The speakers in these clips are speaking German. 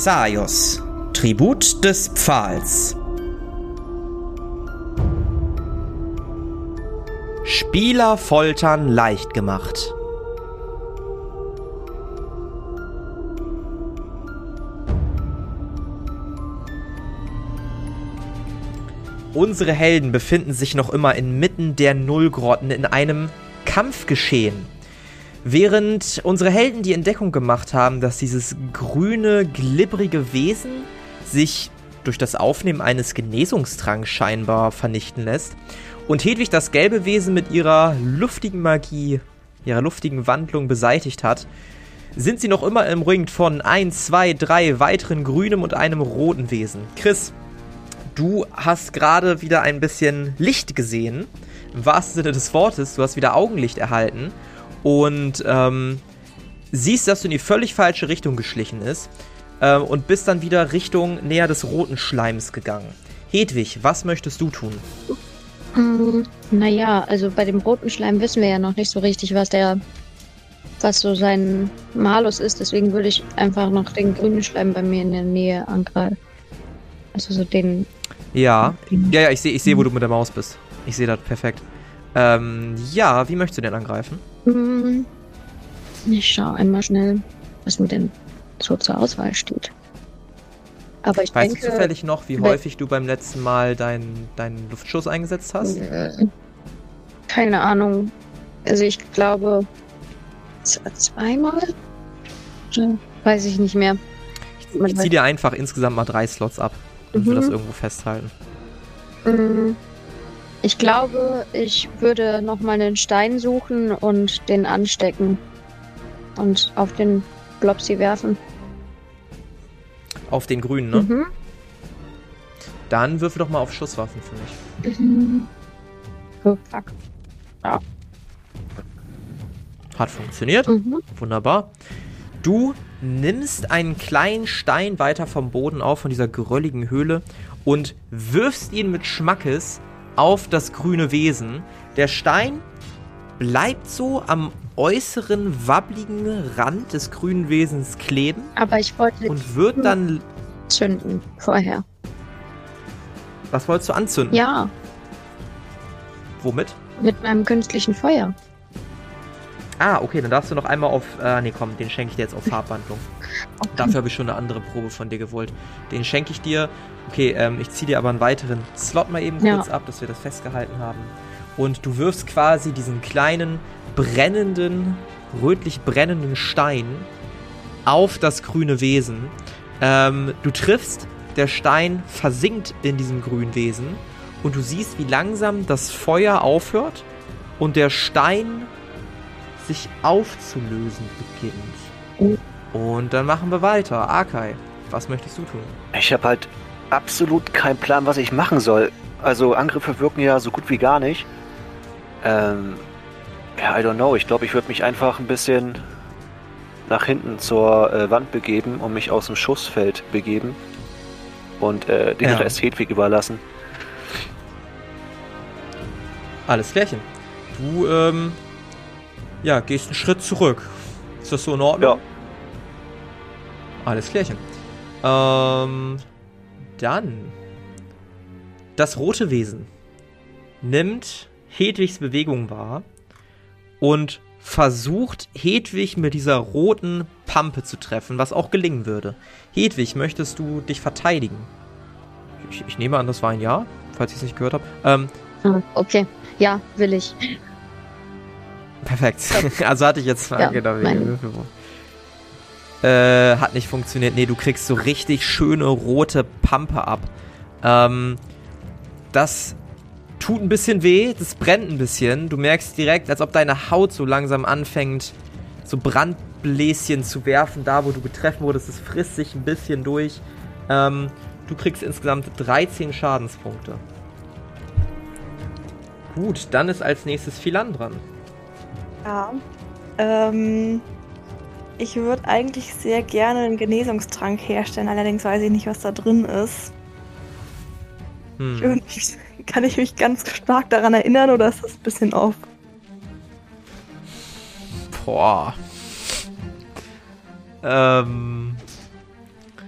Xaios, Tribut des Pfahls. Spieler foltern leicht gemacht. Unsere Helden befinden sich noch immer inmitten der Nullgrotten in einem Kampfgeschehen. Während unsere Helden die Entdeckung gemacht haben, dass dieses grüne, glibbrige Wesen sich durch das Aufnehmen eines Genesungstranks scheinbar vernichten lässt und Hedwig das gelbe Wesen mit ihrer luftigen Magie, ihrer luftigen Wandlung beseitigt hat, sind sie noch immer umringt von 1, 2, 3 weiteren grünem und einem roten Wesen. Chris, du hast gerade wieder ein bisschen Licht gesehen, im wahrsten Sinne des Wortes, du hast wieder Augenlicht erhalten und ähm, siehst, dass du in die völlig falsche Richtung geschlichen ist ähm, und bist dann wieder Richtung näher des roten Schleims gegangen. Hedwig, was möchtest du tun? Hm, naja, also bei dem roten Schleim wissen wir ja noch nicht so richtig, was der, was so sein Malus ist. Deswegen würde ich einfach noch den grünen Schleim bei mir in der Nähe angreifen. Also so den. Ja, ja, ja, ich sehe, ich seh, wo du mit der Maus bist. Ich sehe das perfekt. Ähm, ja, wie möchtest du denn angreifen? Hm, ich schaue einmal schnell, was mir denn so zur Auswahl steht. Aber ich weißt denke, du zufällig noch, wie häufig du beim letzten Mal deinen dein Luftschuss eingesetzt hast? Keine Ahnung. Also ich glaube zweimal? Weiß ich nicht mehr. Ich, ich ziehe dir einfach insgesamt mal drei Slots ab und mhm. wir das irgendwo festhalten. Mhm. Ich glaube, ich würde nochmal einen Stein suchen und den anstecken. Und auf den Blopsy werfen. Auf den grünen, ne? Mhm. Dann würfel doch mal auf Schusswaffen für mich. Mhm. Oh, fuck. Ja. Hat funktioniert. Mhm. Wunderbar. Du nimmst einen kleinen Stein weiter vom Boden auf, von dieser gerölligen Höhle, und wirfst ihn mit Schmackes auf das grüne Wesen. Der Stein bleibt so am äußeren wabbligen Rand des grünen Wesens kleben. Aber ich wollte. Und wird dann. Zünden vorher. Was wolltest du anzünden? Ja. Womit? Mit meinem künstlichen Feuer. Ah, okay, dann darfst du noch einmal auf. Äh, nee, komm, den schenke ich dir jetzt auf Farbwandlung. Dafür habe ich schon eine andere Probe von dir gewollt. Den schenke ich dir. Okay, ähm, ich ziehe dir aber einen weiteren Slot mal eben kurz ja. ab, dass wir das festgehalten haben. Und du wirfst quasi diesen kleinen, brennenden, rötlich brennenden Stein auf das grüne Wesen. Ähm, du triffst, der Stein versinkt in diesem grünen Wesen und du siehst, wie langsam das Feuer aufhört und der Stein sich aufzulösen beginnt. Und dann machen wir weiter. Akai, was möchtest du tun? Ich habe halt absolut keinen Plan, was ich machen soll. Also Angriffe wirken ja so gut wie gar nicht. Ähm, ja, I don't know. Ich glaube, ich würde mich einfach ein bisschen nach hinten zur äh, Wand begeben und mich aus dem Schussfeld begeben und äh, den ja. Rest Hedwig überlassen. Alles klärchen. Du, ähm, ja, gehst einen Schritt zurück. Ist das so in Ordnung? Ja. Alles klärchen. Ähm, dann. Das rote Wesen nimmt Hedwigs Bewegung wahr und versucht Hedwig mit dieser roten Pampe zu treffen, was auch gelingen würde. Hedwig, möchtest du dich verteidigen? Ich, ich nehme an, das war ein Ja, falls ich es nicht gehört habe. Ähm, ah, okay, ja, will ich. Perfekt. also hatte ich jetzt ja, genau wegen äh, hat nicht funktioniert. Nee, du kriegst so richtig schöne rote Pampe ab. Ähm, das tut ein bisschen weh, das brennt ein bisschen. Du merkst direkt, als ob deine Haut so langsam anfängt, so Brandbläschen zu werfen, da wo du getreffen wurdest. Es frisst sich ein bisschen durch. Ähm, du kriegst insgesamt 13 Schadenspunkte. Gut, dann ist als nächstes Philan dran. Ja. Ähm, ich würde eigentlich sehr gerne einen Genesungstrank herstellen, allerdings weiß ich nicht, was da drin ist. Hm. Kann ich mich ganz stark daran erinnern oder ist das ein bisschen auf? Boah. Ähm.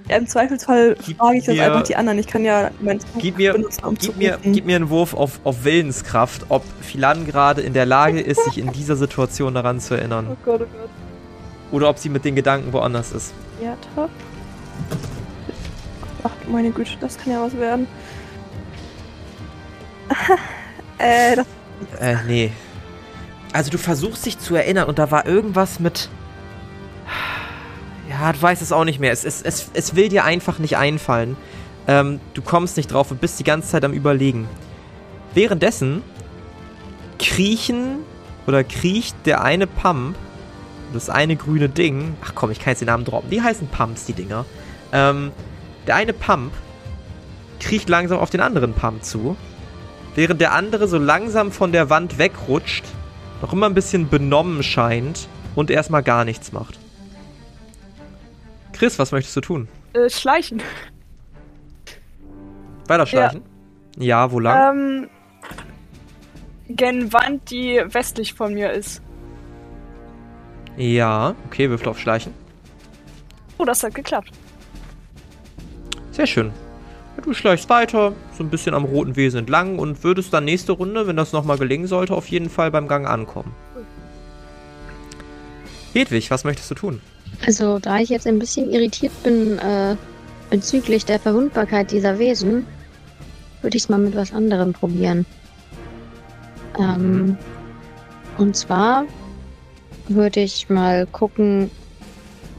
Ja, im Zweifelsfall frage ich das mir- einfach die anderen. Ich kann ja mein Zug Gib mir, benutzen, um zu gib, mir, gib mir einen Wurf auf, auf Willenskraft, ob Philan gerade in der Lage ist, sich in dieser Situation daran zu Oh erinnern. Gott, oh Gott. Oder ob sie mit den Gedanken woanders ist. Ja, top. Ach, meine Güte, das kann ja was werden. äh, das Äh, nee. Also du versuchst dich zu erinnern und da war irgendwas mit. Ja, du weißt es auch nicht mehr. Es, es, es, es will dir einfach nicht einfallen. Ähm, du kommst nicht drauf und bist die ganze Zeit am Überlegen. Währenddessen kriechen oder kriecht der eine Pump, das eine grüne Ding. Ach komm, ich kann jetzt den Namen droppen. Die heißen Pumps, die Dinger. Ähm, der eine Pump kriecht langsam auf den anderen Pump zu während der andere so langsam von der Wand wegrutscht, noch immer ein bisschen benommen scheint und erstmal gar nichts macht. Chris, was möchtest du tun? Äh, schleichen. Weiterschleichen? Ja, wo lang? Ähm, gen Wand, die westlich von mir ist. Ja, okay, würfel auf Schleichen. Oh, das hat geklappt. Sehr schön. Du schleichst weiter, so ein bisschen am roten Wesen entlang und würdest dann nächste Runde, wenn das nochmal gelingen sollte, auf jeden Fall beim Gang ankommen. Hedwig, was möchtest du tun? Also, da ich jetzt ein bisschen irritiert bin äh, bezüglich der Verwundbarkeit dieser Wesen, würde ich es mal mit was anderem probieren. Ähm, und zwar würde ich mal gucken,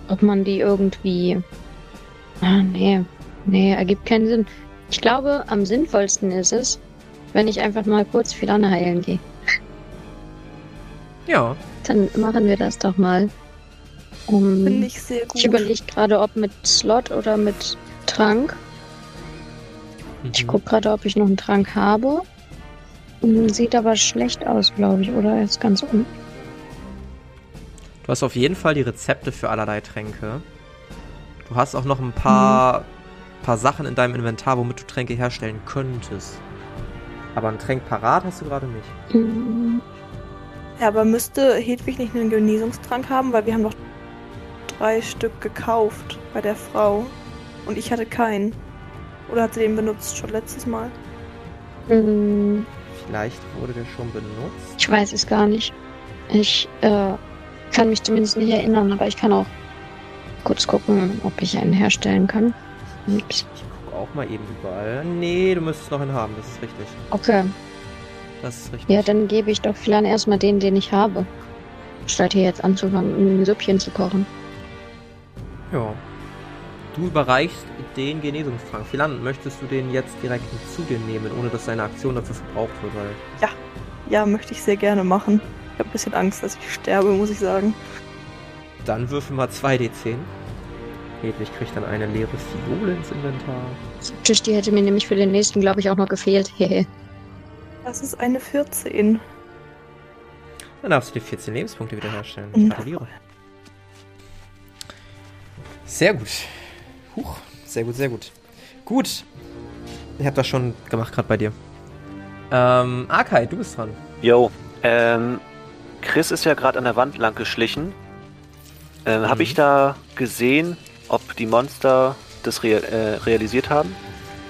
ob man die irgendwie. Ah, nee. Nee, ergibt keinen Sinn. Ich glaube, am sinnvollsten ist es, wenn ich einfach mal kurz Filane heilen gehe. Ja, Dann machen wir das doch mal. Um, finde ich sehr gut. ich überlege gerade, ob mit Slot oder mit Trank. Ich mhm. gucke gerade, ob ich noch einen Trank habe. Hm, Sieht aber schlecht aus, glaube ich, oder? Er ist ganz unten. Du hast auf jeden Fall die Rezepte für allerlei Tränke. Du hast auch noch ein paar, paar Sachen in deinem Inventar, womit du Tränke herstellen könntest. Aber ein Tränk parat hast du gerade nicht. Hm, Ja, aber müsste Hedwig nicht einen Genesungstrank haben, weil wir haben noch drei Stück gekauft bei der Frau. Und ich hatte keinen. Oder hat sie den benutzt schon letztes Mal? hm, Vielleicht wurde der schon benutzt. Ich weiß es gar nicht. Ich äh, kann mich zumindest nicht erinnern, aber ich kann auch kurz gucken, ob ich einen herstellen kann. Ups. Ich gucke auch mal eben überall. Nee, du müsstest noch einen haben, das ist richtig. Okay. Das ist richtig. Ja, dann gebe ich doch vielleicht erstmal den, den ich habe. Statt hier jetzt anzufangen, ein Süppchen zu kochen. Ja. Du überreichst den Genesungstrank. Philan, möchtest du den jetzt direkt zu dir nehmen, ohne dass deine Aktion dafür verbraucht wird? Weil Ja, möchte ich sehr gerne machen. Ich habe ein bisschen Angst, dass ich sterbe, muss ich sagen. dann würfel mal 2d10. Hedwig kriegt dann eine leere Fiole ins Inventar. Tisch, die hätte mir nämlich für den nächsten, glaube ich, auch noch gefehlt. Hehe. Das ist eine 14. Dann darfst du dir 14 Lebenspunkte wiederherstellen. Mhm. Gratuliere. Sehr gut. Huch, sehr gut, sehr gut. Gut. Ich hab das schon gemacht gerade bei dir. Ähm, Arkai, du bist dran. Jo, ähm, Chris ist ja gerade an der Wand lang geschlichen. Habe Mhm. ich da gesehen, ob die Monster das rea äh, realisiert haben?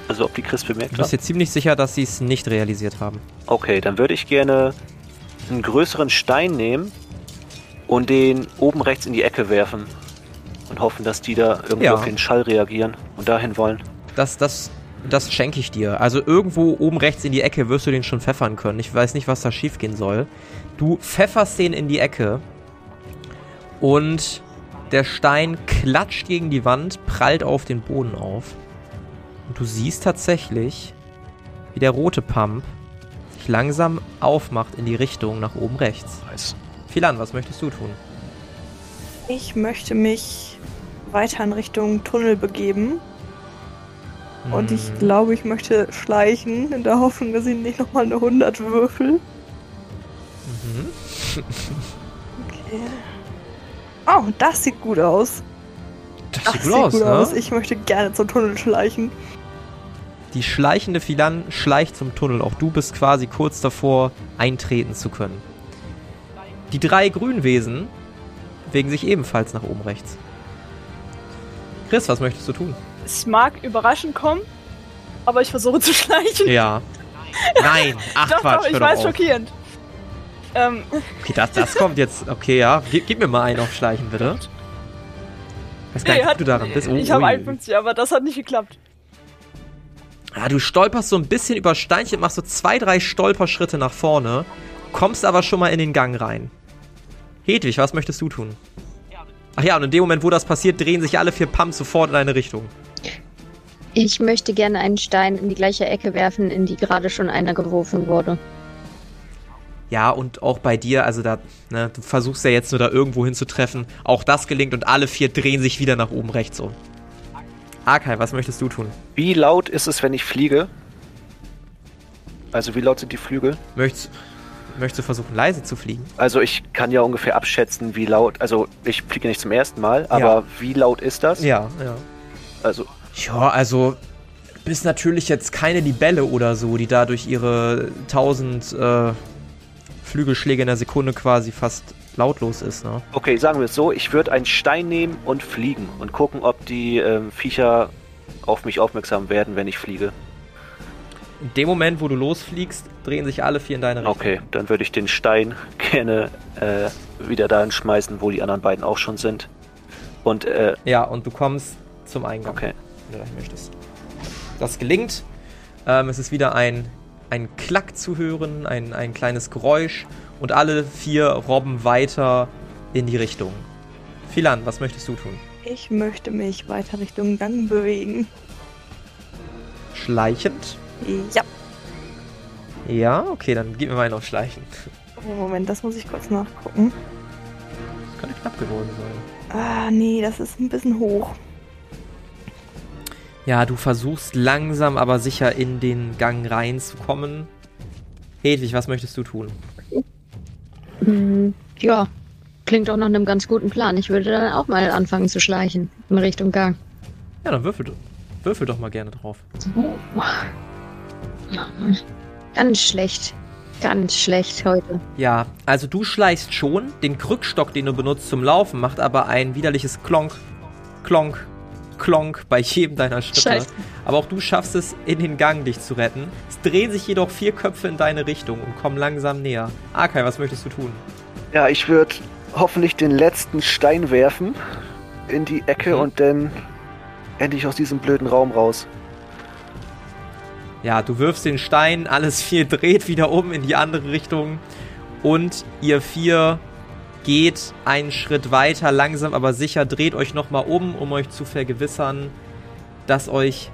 Also ob die Chris bemerkt Du bist haben? dir ziemlich sicher, dass sie es nicht realisiert haben. Okay, dann würde ich gerne einen größeren Stein nehmen und den oben rechts in die Ecke werfen. Und hoffen, dass die da irgendwie Ja. auf den Schall reagieren und dahin wollen. Das, das, das schenke ich dir. Also irgendwo oben rechts in die Ecke wirst du den schon pfeffern können. Ich weiß nicht, was da schief gehen soll. Du pfefferst den in die Ecke und der Stein klatscht gegen die Wand, prallt auf den Boden auf. Und du siehst tatsächlich, wie der rote Pump sich langsam aufmacht in die Richtung nach oben rechts. Nice. Philan, was möchtest du tun? Ich möchte mich weiter in Richtung Tunnel begeben. Und ich glaube, ich möchte schleichen, in der Hoffnung, dass ich nicht nochmal eine 100 würfel. Mhm. Okay. Oh, das sieht gut aus. Das Das sieht gut aus, ne? Ich möchte gerne zum Tunnel schleichen. Die schleichende Philan schleicht zum Tunnel. Auch du bist quasi kurz davor, eintreten zu können. Die drei Grünwesen bewegen sich ebenfalls nach oben rechts. Chris, was möchtest du tun? Es mag überraschend kommen, aber ich versuche zu schleichen. Ja. Nein, ach doch, Quatsch, doch, ich weiß auf. schockierend. Ähm, Okay, das, das kommt jetzt. Okay, ja. Gib, gib mir mal einen auf Schleichen, bitte. Gar nee, hat, du daran bist. Oh, ich habe ui. 51, aber das hat nicht geklappt. Ja, du stolperst so ein bisschen über Steinchen, machst so zwei, drei Stolperschritte nach vorne, kommst aber schon mal in den Gang rein. Hedwig, was möchtest du tun? Ach ja, und in dem Moment, wo das passiert, drehen sich alle vier Pumps sofort in eine Richtung. Ich möchte gerne einen Stein in die gleiche Ecke werfen, in die gerade schon einer geworfen wurde. Ja, und auch bei dir, also da, ne, du versuchst ja jetzt nur da irgendwo hinzutreffen. Auch das gelingt und alle vier drehen sich wieder nach oben rechts um. Arkai, was möchtest du tun? Wie laut ist es, wenn ich fliege? Also wie laut sind die Flügel? Möchtest, möchtest du versuchen, leise zu fliegen? Also ich kann ja ungefähr abschätzen, wie laut. Also ich fliege nicht zum ersten Mal, aber Ja. wie laut ist das? Ja, ja. Also Ja, also bist natürlich jetzt keine Libelle oder so, die da durch ihre 1000 äh, Flügelschläge in der Sekunde quasi fast lautlos ist, ne? okay, sagen wir es so: Ich würde einen Stein nehmen und fliegen und gucken, ob die ähm, Viecher auf mich aufmerksam werden, wenn ich fliege. In dem Moment, wo du losfliegst, drehen sich alle vier in deine Richtung. Okay, dann würde ich den Stein gerne äh, wieder dahin schmeißen, wo die anderen beiden auch schon sind. Und äh, Ja, und du kommst zum Eingang, okay. Du dahin möchtest. Das gelingt. Ähm, es ist wieder ein, ein Klack zu hören, ein, ein kleines Geräusch und alle vier robben weiter in die Richtung. Philan, was möchtest du tun? Ich möchte mich weiter Richtung Gang bewegen. Schleichend? Ja. Ja, okay, dann gib mir mal einen auf Schleichen. Oh, Moment, das muss ich kurz nachgucken. Das könnte knapp geworden sein. Ah, nee, das ist ein bisschen hoch. Ja, du versuchst langsam aber sicher in den Gang reinzukommen. Hedwig, was möchtest du tun? Hm, ja, klingt doch nach einem ganz guten Plan. Ich würde dann auch mal anfangen zu schleichen in Richtung Gang. Ja, dann würfel, würfel doch mal gerne drauf. Ganz schlecht. Ganz schlecht heute. Ja, also du schleichst schon. Den Krückstock, den du benutzt zum Laufen, macht aber ein widerliches Klonk, Klonk, Klonk bei jedem deiner Schritte. Scheiße. Aber auch du schaffst es, in den Gang dich zu retten. Es drehen sich jedoch vier Köpfe in deine Richtung und kommen langsam näher. Arkai, was möchtest du tun? Ja, ich würde hoffentlich den letzten Stein werfen in die Ecke Mhm. und dann endlich aus diesem blöden Raum raus. Ja, du wirfst den Stein, alles vier dreht wieder um in die andere Richtung und ihr vier geht einen Schritt weiter, langsam aber sicher, dreht euch nochmal um, um euch zu vergewissern, dass euch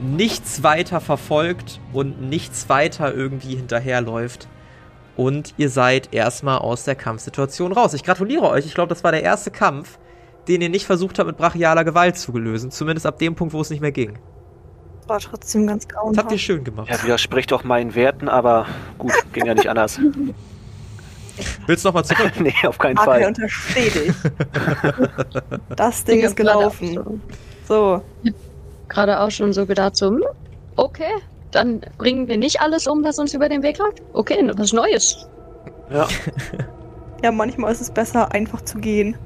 nichts weiter verfolgt und nichts weiter irgendwie hinterherläuft. Und ihr seid erstmal aus der Kampfsituation raus. Ich gratuliere euch. Ich glaube, das war der erste Kampf, den ihr nicht versucht habt, mit brachialer Gewalt zu lösen. Zumindest ab dem Punkt, wo es nicht mehr ging. War trotzdem ganz Das habt ihr grauenhaft. schön gemacht. Ja, widerspricht auch meinen Werten, aber gut, ging ja nicht anders. Willst du nochmal zurück? nee, auf keinen Okay, Fall. untersteh dich. Das Ding ist gelaufen. So, gerade auch schon so gedacht, so, hm, okay, dann bringen wir nicht alles um, was uns über den Weg läuft. Okay, was Neues. Ja. ja, manchmal ist es besser, einfach zu gehen.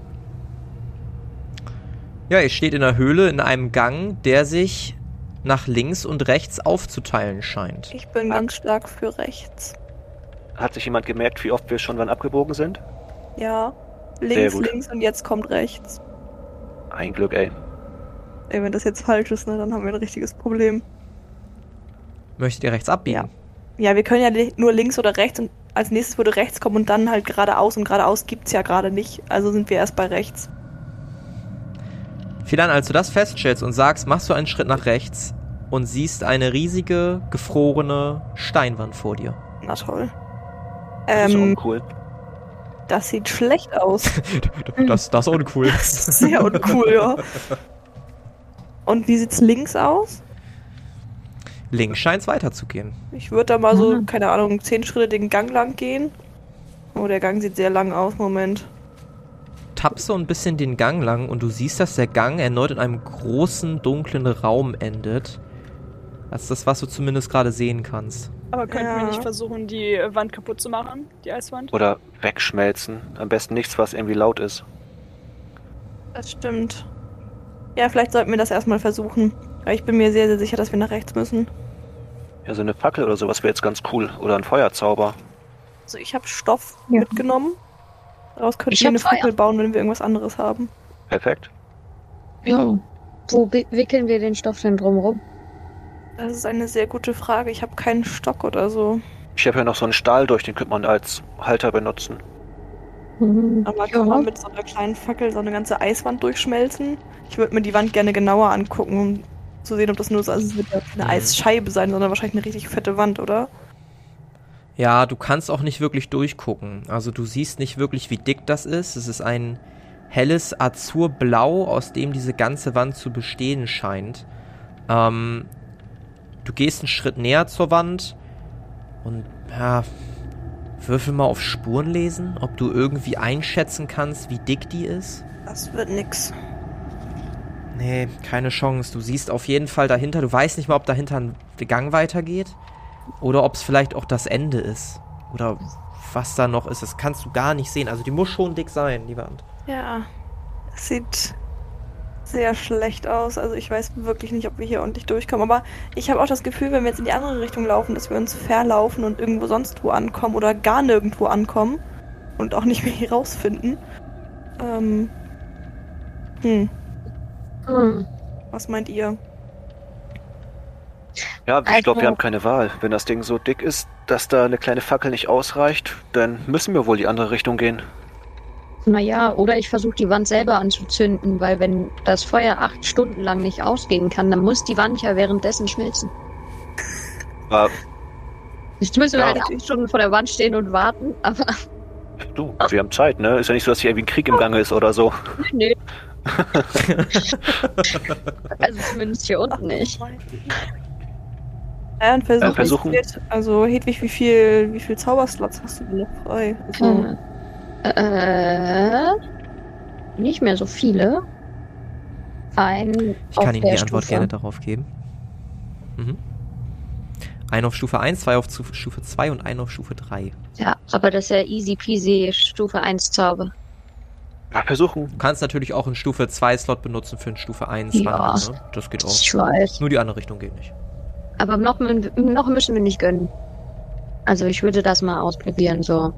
Ja, ihr steht in der Höhle in einem Gang, der sich nach links und rechts aufzuteilen scheint. Ich bin ganz stark für rechts. Hat sich jemand gemerkt, wie oft wir schon wann abgebogen sind? Ja, links, links und jetzt kommt rechts. Ein Glück, ey. Ey, wenn das jetzt falsch ist, ne, dann haben wir ein richtiges Problem. Möchtet ihr rechts abbiegen? Ja, wir können ja nur links oder rechts und als nächstes würde rechts kommen und dann halt geradeaus und geradeaus gibt's ja gerade nicht. Also sind wir erst bei rechts. Philan, als du das feststellst und sagst, machst du einen Schritt nach rechts und siehst eine riesige, gefrorene Steinwand vor dir. Na toll. Das ist Ähm, uncool. das sieht schlecht aus. Das, das ist uncool. Das ist sehr uncool, ja. Und wie sieht's links aus? Links scheint es weiterzugehen. Ich würde da mal so, Mhm. keine Ahnung, zehn Schritte den Gang lang gehen. Oh, der Gang sieht sehr lang aus, Moment. Tappst so ein bisschen den Gang lang und du siehst, dass der Gang erneut in einem großen, dunklen Raum endet. Das ist das, was du zumindest gerade sehen kannst. Aber könnten Ja. wir nicht versuchen, die Wand kaputt zu machen? Die Eiswand? Oder wegschmelzen. Am besten nichts, was irgendwie laut ist. Das stimmt. Ja, vielleicht sollten wir das erstmal versuchen. Aber ich bin mir sehr, sehr sicher, dass wir nach rechts müssen. Ja, so eine Fackel oder sowas wäre jetzt ganz cool. Oder ein Feuerzauber. Also ich habe Stoff Ja. mitgenommen. Daraus könnten Ich wir eine Feuer. Fackel bauen, wenn wir irgendwas anderes haben. Perfekt. Ja. Wo wi- wickeln wir den Stoff denn drumrum? Das ist eine sehr gute Frage. Ich habe keinen Stock oder so. Ich habe ja noch so einen Stahl durch, den könnte man als Halter benutzen. Aber Ja. kann man mit so einer kleinen Fackel so eine ganze Eiswand durchschmelzen? Ich würde mir die Wand gerne genauer angucken, um zu sehen, ob das nur so also es wird ja keine Mhm. Eisscheibe sein, sondern wahrscheinlich eine richtig fette Wand, oder? Ja, du kannst auch nicht wirklich durchgucken. Also du siehst nicht wirklich, wie dick das ist. Es ist ein helles Azurblau, aus dem diese ganze Wand zu bestehen scheint. Ähm, du gehst einen Schritt näher zur Wand und ja, würfel mal auf Spuren lesen, ob du irgendwie einschätzen kannst, wie dick die ist. Das wird nix. Nee, keine Chance. Du siehst auf jeden Fall dahinter, du weißt nicht mal, ob dahinter ein Gang weitergeht oder ob es vielleicht auch das Ende ist. Oder was da noch ist. Das kannst du gar nicht sehen. Also die muss schon dick sein, die Wand. Ja. Es sieht sehr schlecht aus. Also ich weiß wirklich nicht, ob wir hier ordentlich durchkommen. Aber ich habe auch das Gefühl, wenn wir jetzt in die andere Richtung laufen, dass wir uns verlaufen und irgendwo sonst wo ankommen oder gar nirgendwo ankommen und auch nicht mehr hier rausfinden. Ähm. Hm, Hm. was meint ihr? Ja, ich Also- glaube, wir haben keine Wahl. Wenn das Ding so dick ist, dass da eine kleine Fackel nicht ausreicht, dann müssen wir wohl die andere Richtung gehen. Naja, oder ich versuche die Wand selber anzuzünden, weil wenn das Feuer acht Stunden lang nicht ausgehen kann, dann muss die Wand ja währenddessen schmilzen. Aber Jetzt müssen wir Ja. halt acht Stunden vor der Wand stehen und warten, aber du, wir haben Zeit, ne? Ist ja nicht so, dass hier irgendwie ein Krieg im Gange ist oder so. nee. also zumindest hier unten nicht. Ja, und versuchen. Äh, versuchen. Also, Hedwig, wie viel, wie viel Zauberslots hast du denn noch frei? Also, Äh, nicht mehr so viele. Ein Ich kann Ihnen die Antwort Stufe. gerne darauf geben. Mhm. Ein auf Stufe 1, zwei auf Stufe 2 und ein auf Stufe 3. Ja, aber das ist ja easy peasy Stufe 1 Zauber. Ja, versuchen. Du kannst natürlich auch einen Stufe 2 Slot benutzen für einen Stufe 1 Ja. Wandeln, ne? Das geht auch. Ich weiß. Nur die andere Richtung geht nicht. Aber noch, noch müssen wir nicht gönnen. Also ich würde das mal ausprobieren, so.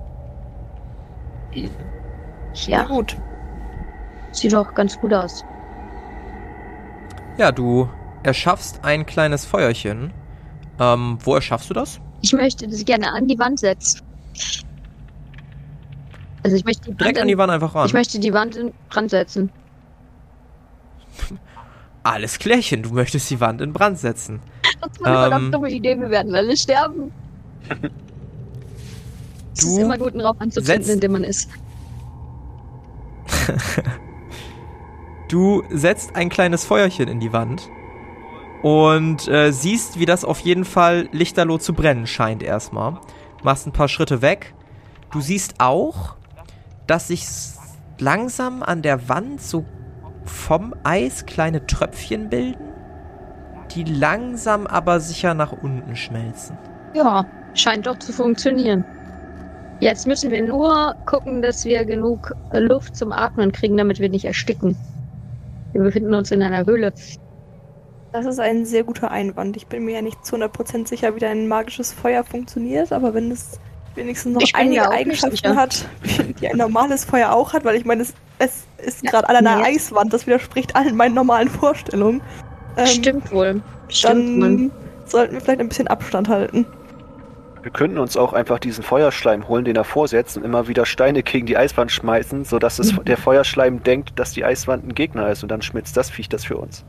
Ja, Ja, gut. sieht doch ganz gut aus. Ja, du erschaffst ein kleines Feuerchen. Ähm, wo erschaffst du das? Ich möchte das gerne an die Wand setzen. Also ich möchte die Wand, Direkt an die Wand einfach ran. ich möchte die Wand in Brand setzen. Alles klärchen, du möchtest die Wand in Brand setzen. Das ist eine verdammt Ähm. dumme Idee, wir werden alle sterben. Es ist Du immer gut, einen Raum anzuzünden, setzt- in dem man ist. Du setzt ein kleines Feuerchen in die Wand und äh, siehst, wie das auf jeden Fall lichterloh zu brennen scheint erstmal. Machst ein paar Schritte weg. Du siehst auch, dass sich langsam an der Wand so vom Eis kleine Tröpfchen bilden, die langsam aber sicher nach unten schmelzen. Ja, scheint doch zu funktionieren. Jetzt müssen wir nur gucken, dass wir genug Luft zum Atmen kriegen, damit wir nicht ersticken. Wir befinden uns in einer Höhle. Das ist ein sehr guter Einwand. Ich bin mir ja nicht zu 100% sicher, wie dein magisches Feuer funktioniert, aber wenn es wenigstens noch einige Eigenschaften hat, die ein normales Feuer auch hat, weil ich meine, es, es ist gerade an einer nee. Eiswand, das widerspricht allen meinen normalen Vorstellungen. Ähm, Stimmt wohl. Stimmt wohl. Dann sollten wir vielleicht ein bisschen Abstand halten. Wir könnten uns auch einfach diesen Feuerschleim holen, den er vorsetzt und immer wieder Steine gegen die Eiswand schmeißen, sodass es, der Feuerschleim denkt, dass die Eiswand ein Gegner ist und dann schmitzt das Viech das für uns.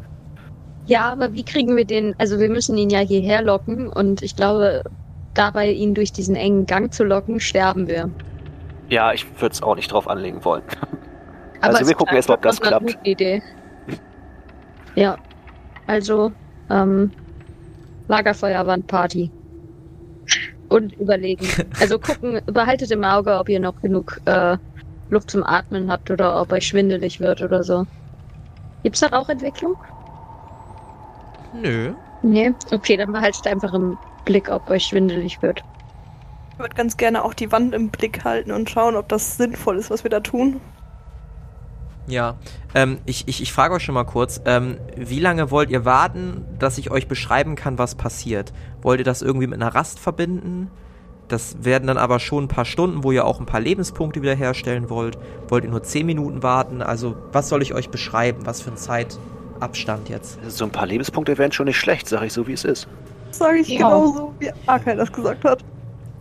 Ja, aber wie kriegen wir den? Also wir müssen ihn ja hierher locken und ich glaube, dabei ihn durch diesen engen Gang zu locken, sterben wir. Ja, ich würde es auch nicht drauf anlegen wollen. Aber Also wir gucken klang erst mal, ob das klappt. guten Idee. Ja, also ähm, Lagerfeuerwandparty. Und überlegen. Also gucken, behaltet im Auge, ob ihr noch genug äh, Luft zum Atmen habt oder ob euch schwindelig wird oder so. Gibt's da Rauchentwicklung? Nö. Nee. Okay, dann behaltet einfach im Blick, ob euch schwindelig wird. Ich würde ganz gerne auch die Wand im Blick halten und schauen, ob das sinnvoll ist, was wir da tun. Ja, ähm, ich, ich, ich frage euch schon mal kurz, ähm, wie lange wollt ihr warten, dass ich euch beschreiben kann, was passiert? Wollt ihr das irgendwie mit einer Rast verbinden? Das werden dann aber schon ein paar Stunden, wo ihr auch ein paar Lebenspunkte wiederherstellen wollt. Wollt ihr nur 10 Minuten warten? Also, was soll ich euch beschreiben? Was für ein Zeitabstand jetzt? So ein paar Lebenspunkte wären schon nicht schlecht, sag ich so, wie es ist. Sage ich Ja. genauso, wie Akai das gesagt hat.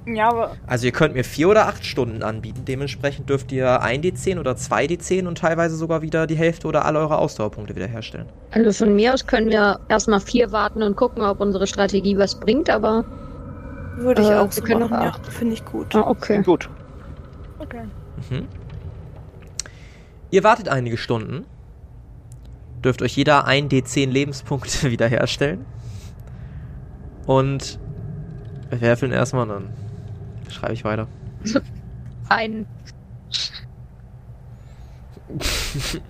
Ja, aber Also, ihr könnt mir 4 oder 8 Stunden anbieten. Dementsprechend dürft ihr 1 D10 oder 2 D10 und teilweise sogar wieder die Hälfte oder alle eure Ausdauerpunkte wiederherstellen. Also von mir aus können wir erstmal vier warten und gucken, ob unsere Strategie was bringt, aber. Würde ich Äh, auch wir so können noch acht. Finde ich gut. Ah, okay. Gut. okay. Mhm. Ihr wartet einige Stunden. Dürft euch jeder ein D10 Lebenspunkte wiederherstellen. Und wir werfeln erstmal, dann schreibe ich weiter. Ein.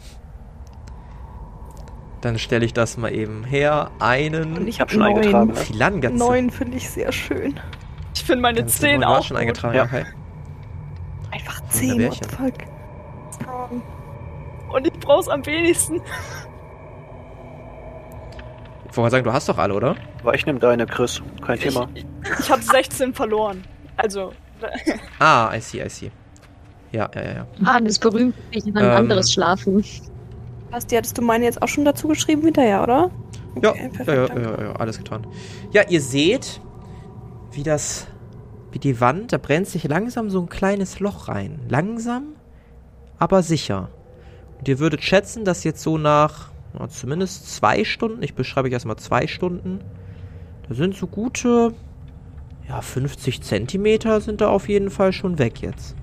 Dann stelle ich das mal eben her. Und Einen ich hab habe schon neun. eingetragen, ne? Neun finde ich sehr schön. Ich finde meine Ganz 10 du hast auch schon gut. eingetragen, Ja. okay. Einfach zehn, what the fuck. Und ich brauch's am wenigsten. Ich wollte sagen, du hast doch alle, oder? Aber ich nehme deine, Chris. Kein Thema. Ich, ich habe 16 verloren. Also, Ah, I see, I see. Ja, ja, ja, ja. Ah, das berühmt ich ein Ähm. anderes Schlafen. Basti, hattest du meine jetzt auch schon dazu geschrieben hinterher, oder? Ja, Okay, perfekt, ja, ja, danke. ja, ja, alles getan. Ja, ihr seht, wie das, wie die Wand, da brennt sich langsam so ein kleines Loch rein. Langsam, aber sicher. Und ihr würdet schätzen, dass jetzt so nach na, zumindest zwei Stunden, ich beschreibe euch erstmal zwei Stunden, da sind so gute, ja, 50 Zentimeter sind da auf jeden Fall schon weg jetzt.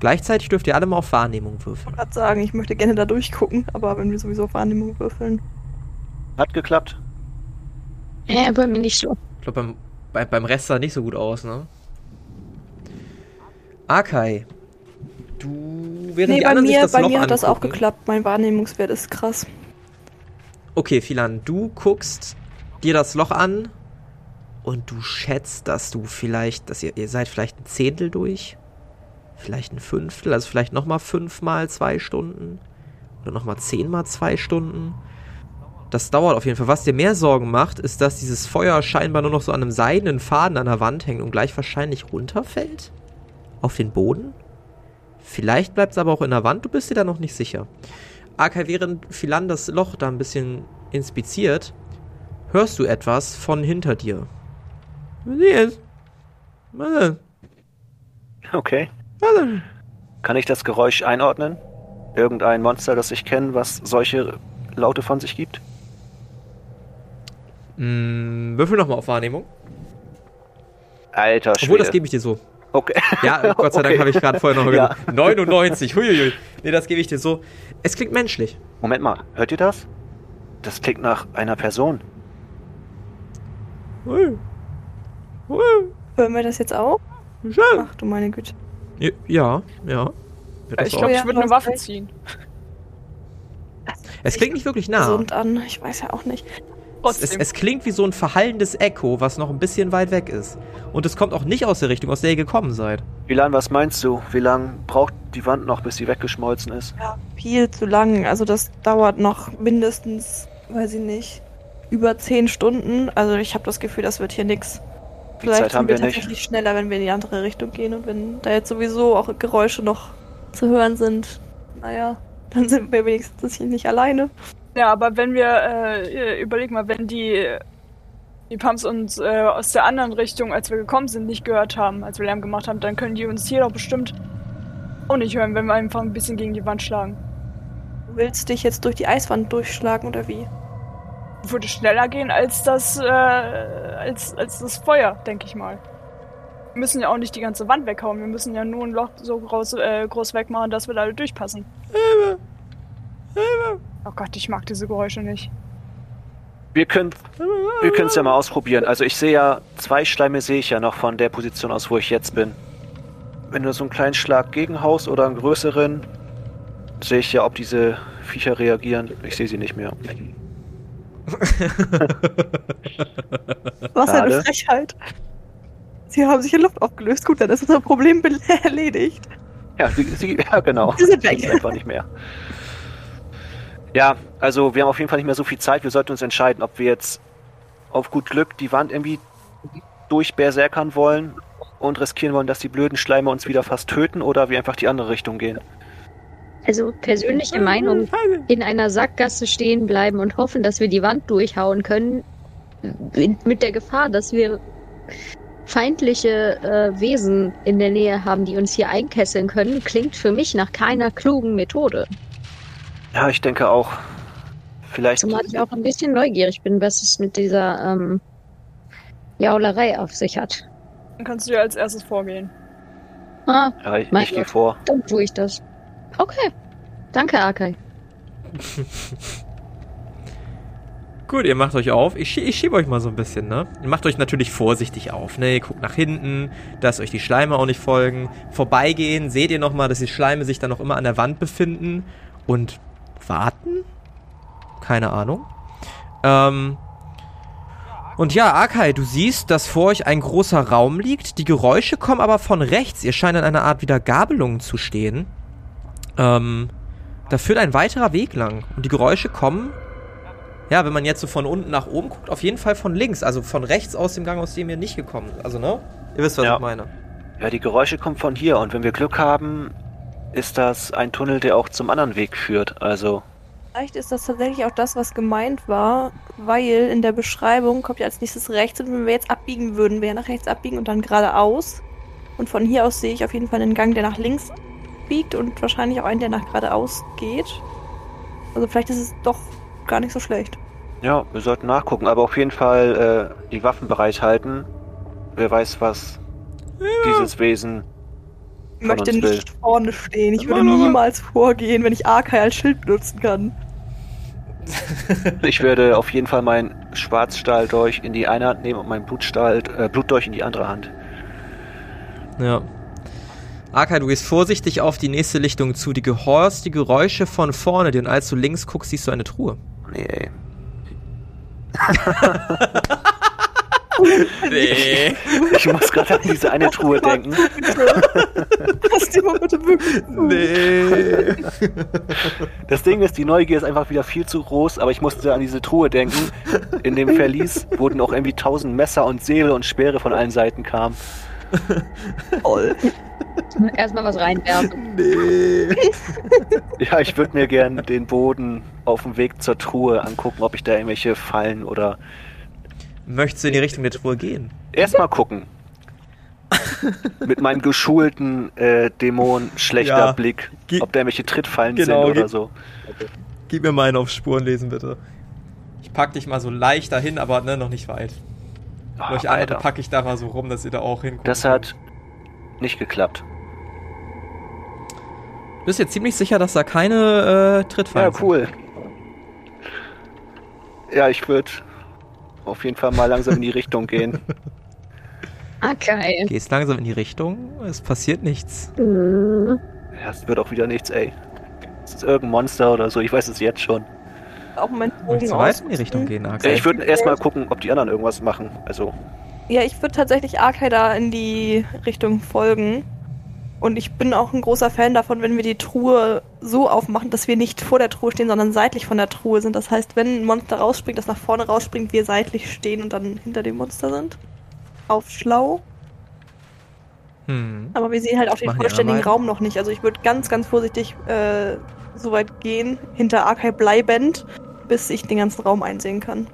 Gleichzeitig dürft ihr alle mal auf Wahrnehmung Ich würfeln. wollte gerade sagen, ich möchte gerne da durchgucken, aber wenn wir sowieso auf Wahrnehmung würfeln. Hat geklappt. Äh, bei mir nicht so. Ich glaube, beim, bei, beim Rest sah nicht so gut aus, ne? Akai, du, während Nee, die bei anderen sich mir, das bei Loch mir hat das auch angucken- geklappt. Mein Wahrnehmungswert ist krass. Okay, Philan, du guckst dir das Loch an und du schätzt, dass du vielleicht, dass ihr, ihr seid vielleicht ein Zehntel durch, vielleicht ein Fünftel, also vielleicht nochmal fünfmal zwei Stunden oder nochmal zehnmal zwei Stunden. Das dauert auf jeden Fall. Was dir mehr Sorgen macht, ist, dass dieses Feuer scheinbar nur noch so an einem seidenen Faden an der Wand hängt und gleich wahrscheinlich runterfällt. Auf den Boden. Vielleicht bleibt es aber auch in der Wand, du bist dir da noch nicht sicher. Akai, während Philan das Loch da ein bisschen inspiziert, hörst du etwas von hinter dir. Was ist? Was ist? Okay. Was ist? Kann ich das Geräusch einordnen? Irgendein Monster, das ich kenne, was solche Laute von sich gibt? Mm, würfel nochmal auf Wahrnehmung. Alter Obwohl, Schwede. das gebe ich dir so. Okay. Ja, Gott sei Dank Okay. habe ich gerade vorher noch Ja. gesagt. 99, huiuiui. Nee, das gebe ich dir so. Es klingt menschlich. Moment mal, hört ihr das? Das klingt nach einer Person. Hui. Hören wir das jetzt auch? Schön. Ach du meine Güte. Ja, ja. ja. Ich glaube, Ja, ich würde eine Waffe ziehen. Es klingt nicht wirklich nah. Gesund an. Ich weiß ja auch nicht. Es, Trotzdem. es klingt wie so ein verhallendes Echo, was noch ein bisschen weit weg ist. Und es kommt auch nicht aus der Richtung, aus der ihr gekommen seid. Wie lang, was meinst du? Wie lang braucht die Wand noch, bis sie weggeschmolzen ist? Ja, viel zu lang. Also das dauert noch mindestens, weiß ich nicht, über zehn Stunden. Also ich habe das Gefühl, das wird hier nix. Vielleicht Zeit haben sind wir wir nicht. tatsächlich schneller, wenn wir in die andere Richtung gehen und wenn da jetzt sowieso auch Geräusche noch zu hören sind. Naja, dann sind wir wenigstens hier nicht alleine. Ja, aber wenn wir, äh, überleg mal, wenn die, die Pumps uns äh, aus der anderen Richtung, als wir gekommen sind, nicht gehört haben, als wir Lärm gemacht haben, dann können die uns hier doch bestimmt auch nicht hören, wenn wir einfach ein bisschen gegen die Wand schlagen. Du willst dich jetzt durch die Eiswand durchschlagen oder wie? Würde schneller gehen als das, äh, als, als das Feuer, denke ich mal. Wir müssen ja auch nicht die ganze Wand weghauen, wir müssen ja nur ein Loch so groß, äh, groß wegmachen, dass wir da alle durchpassen. Oh Gott, ich mag diese Geräusche nicht. Wir können wir können es ja mal ausprobieren. Also ich sehe ja, zwei Schleime sehe ich ja noch von der Position aus, wo ich jetzt bin. Wenn du so einen kleinen Schlag gegenhaust oder einen größeren, sehe ich ja, ob diese Viecher reagieren. Ich sehe sie nicht mehr. Was eine. Frechheit. Sie haben sich in Luft aufgelöst. Gut, dann ist unser Problem erledigt. Ja, sie, sie, ja genau. Sie sind weg. Ist einfach nicht mehr. Ja, also wir haben auf jeden Fall nicht mehr so viel Zeit. Wir sollten uns entscheiden, ob wir jetzt auf gut Glück die Wand irgendwie durchberserkern wollen und riskieren wollen, dass die blöden Schleime uns wieder fast töten oder wir einfach die andere Richtung gehen. Also persönliche Meinung, in einer Sackgasse stehen bleiben und hoffen, dass wir die Wand durchhauen können, mit der Gefahr, dass wir feindliche äh, Wesen in der Nähe haben, die uns hier einkesseln können, klingt für mich nach keiner klugen Methode. Ja, ich denke auch. Vielleicht. Zumal ich auch ein bisschen neugierig bin, was es mit dieser ähm, Jaulerei auf sich hat. Dann kannst du ja als erstes vorgehen. Ah, Ja, ich, ich gehe vor. dann tue ich das. Okay. Danke, Akai. Gut, ihr macht euch auf. Ich, ich schiebe euch mal so ein bisschen, ne? Ihr macht euch natürlich vorsichtig auf, ne? Ihr guckt nach hinten, dass euch die Schleime auch nicht folgen. Vorbeigehen, seht ihr nochmal, dass die Schleime sich dann noch immer an der Wand befinden. Und warten? Keine Ahnung. Ähm. Und ja, Akai, du siehst, dass vor euch ein großer Raum liegt. Die Geräusche kommen aber von rechts. Ihr scheint an einer Art wieder Gabelung zu stehen. Ähm. Da führt ein weiterer Weg lang. Und die Geräusche kommen ja, wenn man jetzt so von unten nach oben guckt, auf jeden Fall von links, also von rechts aus dem Gang, aus dem ihr nicht gekommen seid. Also, ne? Ihr wisst, was Ja. ich meine. Ja, die Geräusche kommen von hier und wenn wir Glück haben, ist das ein Tunnel, der auch zum anderen Weg führt. Also, Vielleicht ist das tatsächlich auch das, was gemeint war, weil in der Beschreibung kommt ja als nächstes rechts und wenn wir jetzt abbiegen würden, wir nach rechts abbiegen und dann geradeaus. Und von hier aus sehe ich auf jeden Fall einen Gang, der nach links biegt und wahrscheinlich auch einen, der nach geradeaus geht. Also vielleicht ist es doch gar nicht so schlecht. ja, wir sollten nachgucken, aber auf jeden Fall äh, die Waffen bereithalten. Wer weiß, was dieses Wesen. Ich möchte uns will. nicht vorne stehen. Ich würde niemals vorgehen, wenn ich Arkai als Schild benutzen kann. Ich werde auf jeden Fall meinen Schwarzstahldolch in die eine Hand nehmen und meinen Blutstahl, äh, Blutdolch in die andere Hand. Ja. Akai, du gehst vorsichtig auf die nächste Lichtung zu. Die gehorst die Geräusche von vorne dir und als du links guckst, siehst du eine Truhe. Nee, ey. Nee. Ich muss gerade an diese eine Truhe denken. Lass dir mal bitte wirklich. Nee. Das Ding ist, die Neugier ist einfach wieder viel zu groß, aber ich musste an diese Truhe denken. In dem Verlies wurden auch irgendwie tausend Messer und Säbel und Speere von allen Seiten kamen. Toll. Erstmal was reinwerfen. Nee. Ja, ich würde mir gern den Boden auf dem Weg zur Truhe angucken, ob ich da irgendwelche Fallen oder. Möchtest du in die Richtung der Truhe gehen? Erstmal gucken. Mit meinem geschulten äh, Dämon schlechter Ja. Blick, Ge- ob da irgendwelche Trittfallen Genau, sind oder so. Gib mir mal einen auf Spuren lesen, bitte. Ich pack dich mal so leicht dahin, aber ne, noch nicht weit. Ah, Euch Alter, packe ich da mal so rum, dass ihr da auch hinkommt. das hat nicht geklappt. Bist du dir ziemlich sicher, dass da keine äh, Trittfallen Ja, cool. Ja, ich würde auf jeden Fall mal langsam in die Richtung gehen. Sind? Gehst langsam in die Richtung, es passiert nichts. Hm. Ja, es wird auch wieder nichts, ey. Es ist irgendein Monster oder so, ich weiß es jetzt schon. Auch meinen Bogen du weiter in die. Richtung gehen, Axel? Ich würde erstmal gucken, ob die anderen irgendwas machen. Also, Ja, ich würde tatsächlich Arkai da in die Richtung folgen. Und ich bin auch ein großer Fan davon, wenn wir die Truhe so aufmachen, dass wir nicht vor der Truhe stehen, sondern seitlich von der Truhe sind. Das heißt, wenn ein Monster rausspringt, das nach vorne rausspringt, wir seitlich stehen und dann hinter dem Monster sind. Auf schlau. Hm. Aber wir sehen halt auch den vollständigen Raum noch nicht. Also ich würde ganz, ganz vorsichtig äh, so weit gehen, hinter Arkai bleibend, bis ich den ganzen Raum einsehen kann.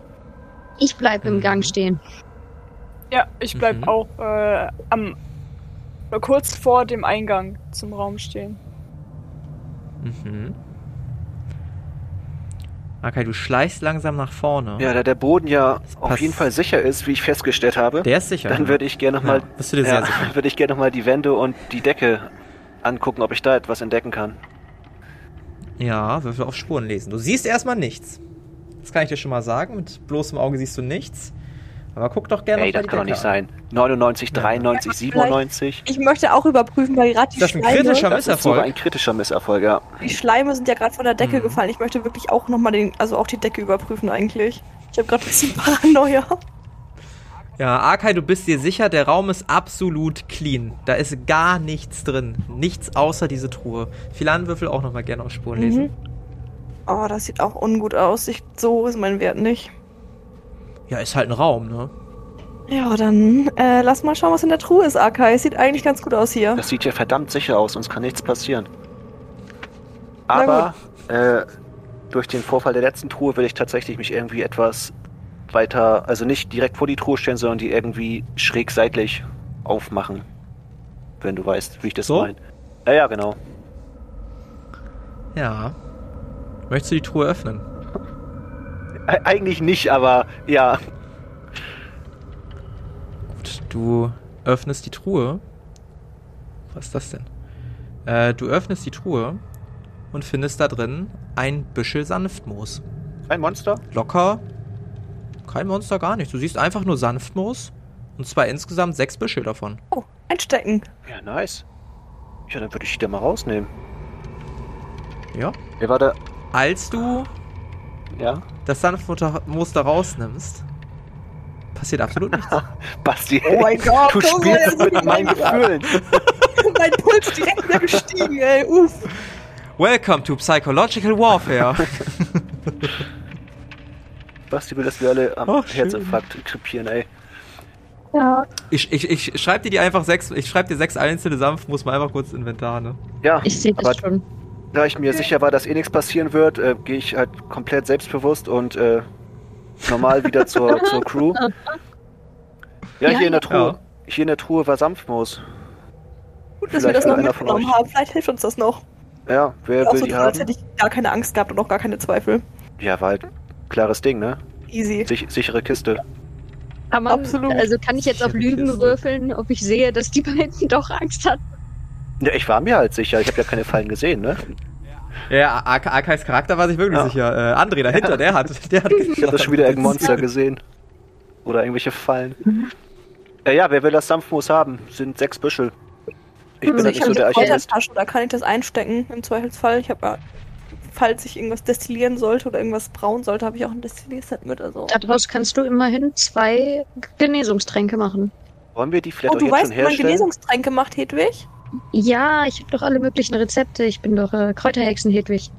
Ich bleib im Mhm. Gang stehen. Ja, ich bleib Mhm. auch äh, am kurz vor dem Eingang zum Raum stehen. Mhm. Akai, du schleichst langsam nach vorne. ja, da der Boden ja Das auf jeden Fall sicher ist, wie ich festgestellt habe, Der ist sicher. dann würde ich gerne nochmal Ja, ja, sicher? würde ich gerne noch mal die Wände und die Decke angucken, ob ich da etwas entdecken kann. Ja, Würfel auf Spuren lesen. Du siehst erstmal nichts. Das kann ich dir schon mal sagen. Mit bloßem Auge siehst du nichts. Aber guck doch gerne Ey, das die kann doch nicht sein. 99, Ja. 93, Ja, 97. Ich möchte auch überprüfen, weil gerade die Ist das ein Schleime, kritischer Das ist Misserfolg? ein kritischer Misserfolg, ja. die Schleime sind ja gerade von der Decke Mhm. gefallen. Ich möchte wirklich auch nochmal den, also auch die Decke überprüfen eigentlich. Ich habe gerade ein bisschen Paranoia. Ja, Arkai, du bist dir sicher, der Raum ist absolut clean. Da ist gar nichts drin. Nichts außer diese Truhe. Filanwürfel auch nochmal gerne auf Spuren lesen. Mhm. Oh, das sieht auch ungut aus. Ich, so ist mein Wert nicht. Ja, ist halt ein Raum, ne? Ja, dann äh, lass mal schauen, was in der Truhe ist, Akai. Sieht eigentlich ganz gut aus hier. Das sieht ja verdammt sicher aus, uns kann nichts passieren. Aber äh, durch den Vorfall der letzten Truhe will ich tatsächlich mich irgendwie etwas weiter, also nicht direkt vor die Truhe stellen, sondern die irgendwie schräg seitlich aufmachen. Wenn du weißt, wie ich das So? meine. Ja, ja, genau. Ja. Möchtest du die Truhe öffnen? Eigentlich nicht, aber ja. Gut, du öffnest die Truhe. Was ist das denn? Äh, du öffnest die Truhe und findest da drin ein Büschel Sanftmoos. Ein Monster? Locker. Kein Monster, gar nicht. Du siehst einfach nur Sanftmoos. Und zwar insgesamt sechs Büschel davon. Oh, einstecken. Ja, nice. Ja, dann würde ich die da mal rausnehmen. Ja. Wer war da? Als du Ja? das Sanftmoos da rausnimmst, passiert absolut nichts. Basti. Oh mein Gott, Du mal, spielst mit meinen mein- Gefühlen. mein Puls ist direkt wieder gestiegen, ey. Uff. Welcome to Psychological Warfare. Basti will, dass wir alle am Ach. Herzinfarkt krepieren, ey. Ja. Ich, ich, ich schreib dir die einfach sechs, ich schreib dir sechs einzelne Sanftmoos mal einfach kurz ins Inventar, ne? Ja, Ich sehe das schon. da ich mir sicher war, dass eh nichts passieren wird, äh, gehe ich halt komplett selbstbewusst und äh, normal wieder zur, zur Crew. Ja, Ja, hier in der ja. Truhe. Hier in der Truhe war Sanftmoos. Gut, dass Vielleicht wir das noch mitgenommen haben. Vielleicht hilft uns das noch. Ja, wer will so die haben? hätte ich gar keine Angst gehabt und auch gar keine Zweifel. Ja, war halt klares Ding, ne? Easy. Sich, sichere Kiste. Kann man, Absolut. Also kann ich jetzt auf Lügen würfeln, ob ich sehe, dass die beiden doch Angst hatten. Ja, ich war mir halt sicher. Ich habe ja keine Fallen gesehen, ne? Ja, Ar Arkais Charakter war sich wirklich Ja. sicher. Äh, André dahinter, der hat, der hat Ich habe das schon wieder irgendein Monster gesehen. Oder irgendwelche Fallen. Ja, ja, wer will das Sanftmoos haben? Sind sechs Büschel. Ich bin Also halt ich nicht habe so der. Kräutertasche, da kann ich das einstecken im Zweifelsfall. Ich habe ja, falls ich irgendwas destillieren sollte oder irgendwas brauen sollte, habe ich auch ein Destillierset mit. Also. Daraus kannst du immerhin zwei Genesungstränke machen. Wollen wir die vielleicht Oh, auch du jetzt weißt, schon wie man herstellen? Genesungstränke macht, Hedwig? Ja, ich habe doch alle möglichen Rezepte. Ich bin doch äh, Kräuterhexen, Hedwig.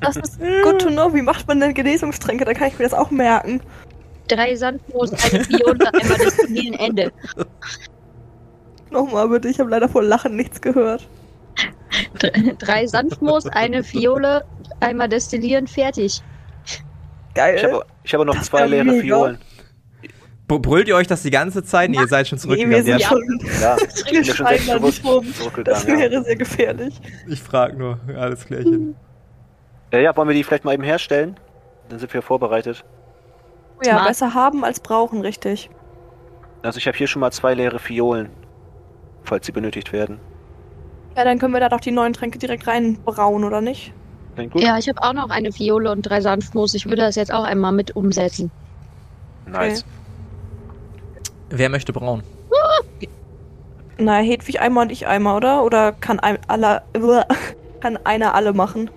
Das ist good to know. Wie macht man denn Genesungstränke? Da kann ich mir das auch merken. Drei Sandmoos, eine Fiole, einmal das Ende. Nochmal bitte, ich habe leider vor Lachen nichts gehört. Dr- Drei Sandmoos, eine Fiole, einmal destillieren, fertig. Geil. Ich habe ich habe noch Das zwei leere mega. Fiolen. Brüllt ihr euch das die ganze Zeit? Nee, ihr seid schon nee, wir zurückgegangen. sind ja. schon. Ja, Wir schon da nicht rum. Das zurückgegangen. Ja. wäre sehr gefährlich. Ich frag nur. Alles klärchen. ja, ja, wollen wir die vielleicht mal eben herstellen? Dann sind wir vorbereitet. Oh ja, Smart. besser haben als brauchen, richtig. Also ich habe hier schon mal zwei leere Fiolen. Falls sie benötigt werden. Ja, dann können wir da doch die neuen Tränke direkt reinbrauen, oder nicht? Klingt gut? Ja, ich habe auch noch eine Fiole und drei Sanftmoos. Ich würde das jetzt auch einmal mit umsetzen. Nice. Wer möchte brauen? Na, Hedwig einmal und ich einmal, oder? Oder kann ein, alle, kann einer alle machen?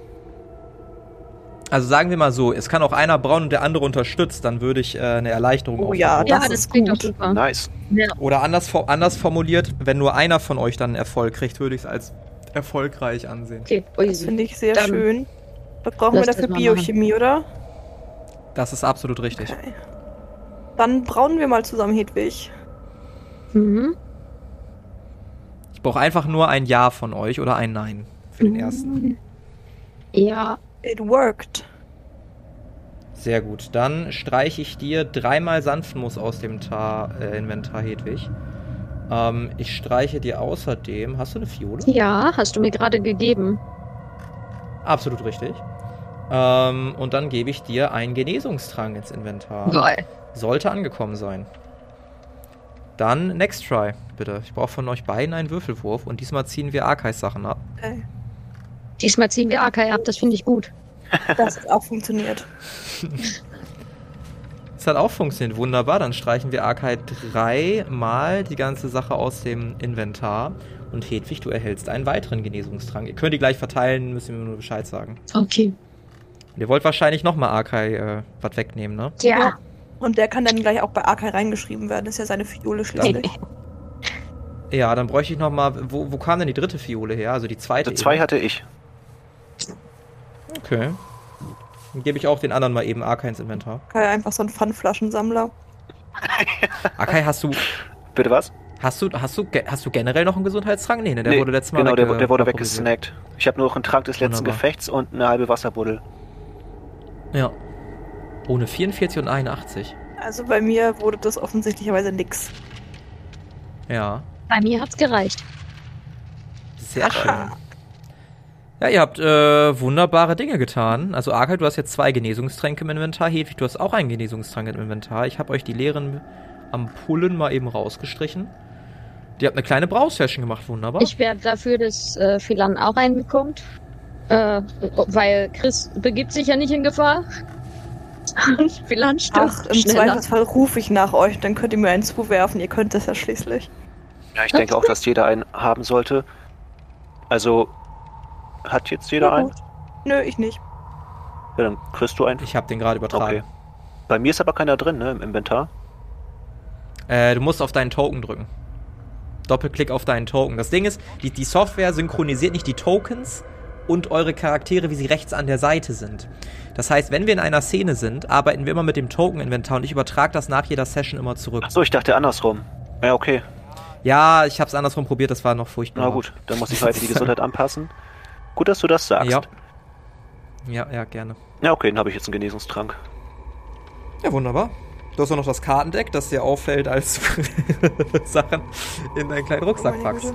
Also sagen wir mal so, es kann auch einer brauen und der andere unterstützt, dann würde ich äh, eine Erleichterung Oh ja, ja, das klingt gut. doch super. Nice. Oder anders, anders formuliert, wenn nur einer von euch dann einen Erfolg kriegt, würde ich es als erfolgreich ansehen. Okay, Das finde ich sehr Dann schön. Was brauchen wir dafür Biochemie, oder? Das ist absolut richtig. Okay. Dann brauen wir mal zusammen, Hedwig. Mhm. Ich brauche einfach nur ein Ja von euch oder ein Nein für den ersten. Ja, It worked. Sehr gut. Dann streiche ich dir dreimal Sanftmus aus dem Ta äh, Inventar, Hedwig. Ähm, ich streiche dir außerdem. Hast du eine Fiole? ja, hast du mir gerade gegeben. Absolut richtig. Ähm, und dann gebe ich dir einen Genesungstrank ins Inventar. Geil. Sollte angekommen sein. Dann Next Try, bitte. Ich brauche von euch beiden einen Würfelwurf und diesmal ziehen wir Arkais Sachen ab. Okay. Diesmal ziehen wir AK ab, das finde ich gut. Das hat auch funktioniert. Das hat auch funktioniert. Wunderbar. Dann streichen wir Arkai dreimal die ganze Sache aus dem Inventar. Und Hedwig, du erhältst einen weiteren Genesungstrank. Ihr könnt die gleich verteilen, müsst ihr mir nur Bescheid sagen. Okay. Und ihr wollt wahrscheinlich nochmal Arkai äh, was wegnehmen, ne? Ja. Und der kann dann gleich auch bei Arkai reingeschrieben werden. Das ist ja seine Fiole schließlich. Ja, dann bräuchte ich nochmal. Wo, wo kam denn die dritte Fiole her? Also die zweite. Also zwei eben. hatte ich. Okay. Dann gebe ich auch den anderen mal eben Arkai ins Inventar. Arkai einfach so ein Pfandflaschensammler. Arkai, hast du. Bitte was? Hast du, hast du, hast du generell noch einen Gesundheitstrank? Nee, ne, der Nee, wurde letztes Mal Genau, der, der wurde weggesnackt. Ich habe nur noch einen Trank des letzten Wunderbar. Gefechts und eine halbe Wasserbuddel. Ja. Ohne 44 und 81. Also bei mir wurde das offensichtlicherweise nix. Ja. Bei mir hat's gereicht. Sehr schön. Ja, ihr habt äh, wunderbare Dinge getan. Also Arkai, du hast jetzt zwei Genesungstränke im Inventar. Hedwig, du hast auch einen Genesungstrank im Inventar. Ich habe euch die leeren Ampullen mal eben rausgestrichen. Die habt eine kleine Brausession gemacht, wunderbar. Ich wäre dafür, dass äh, Philan auch einen bekommt. Äh, weil Chris begibt sich ja nicht in Gefahr. Und Philan stirbt Ach, im schneller. Zweifelsfall rufe ich nach euch, dann könnt ihr mir einen zuwerfen. Ihr könnt das ja schließlich. Ja, ich denke auch, dass jeder einen haben sollte. Also, hat jetzt jeder einen? Nö, ich nicht. Ja, dann kriegst du einen. Ich habe den gerade übertragen. Okay. Bei mir ist aber keiner drin, ne, im Inventar. Äh, du musst auf deinen Token drücken. Doppelklick auf deinen Token. Das Ding ist, die, die Software synchronisiert nicht die Tokens und eure Charaktere, wie sie rechts an der Seite sind. Das heißt, wenn wir in einer Szene sind, arbeiten wir immer mit dem Token-Inventar und ich übertrage das nach jeder Session immer zurück. Ach so, ich dachte andersrum. Ja, okay. Ja, ich habe es andersrum probiert, das war noch furchtbar. Na gut, dann muss ich halt die Gesundheit anpassen. Gut, dass du das sagst. Ja. Ja, ja, gerne. Ja, okay, dann habe ich jetzt einen Genesungstrank. Ja, wunderbar. Du hast auch noch das Kartendeck, das dir auffällt, als Sachen in deinen kleinen Rucksack packst.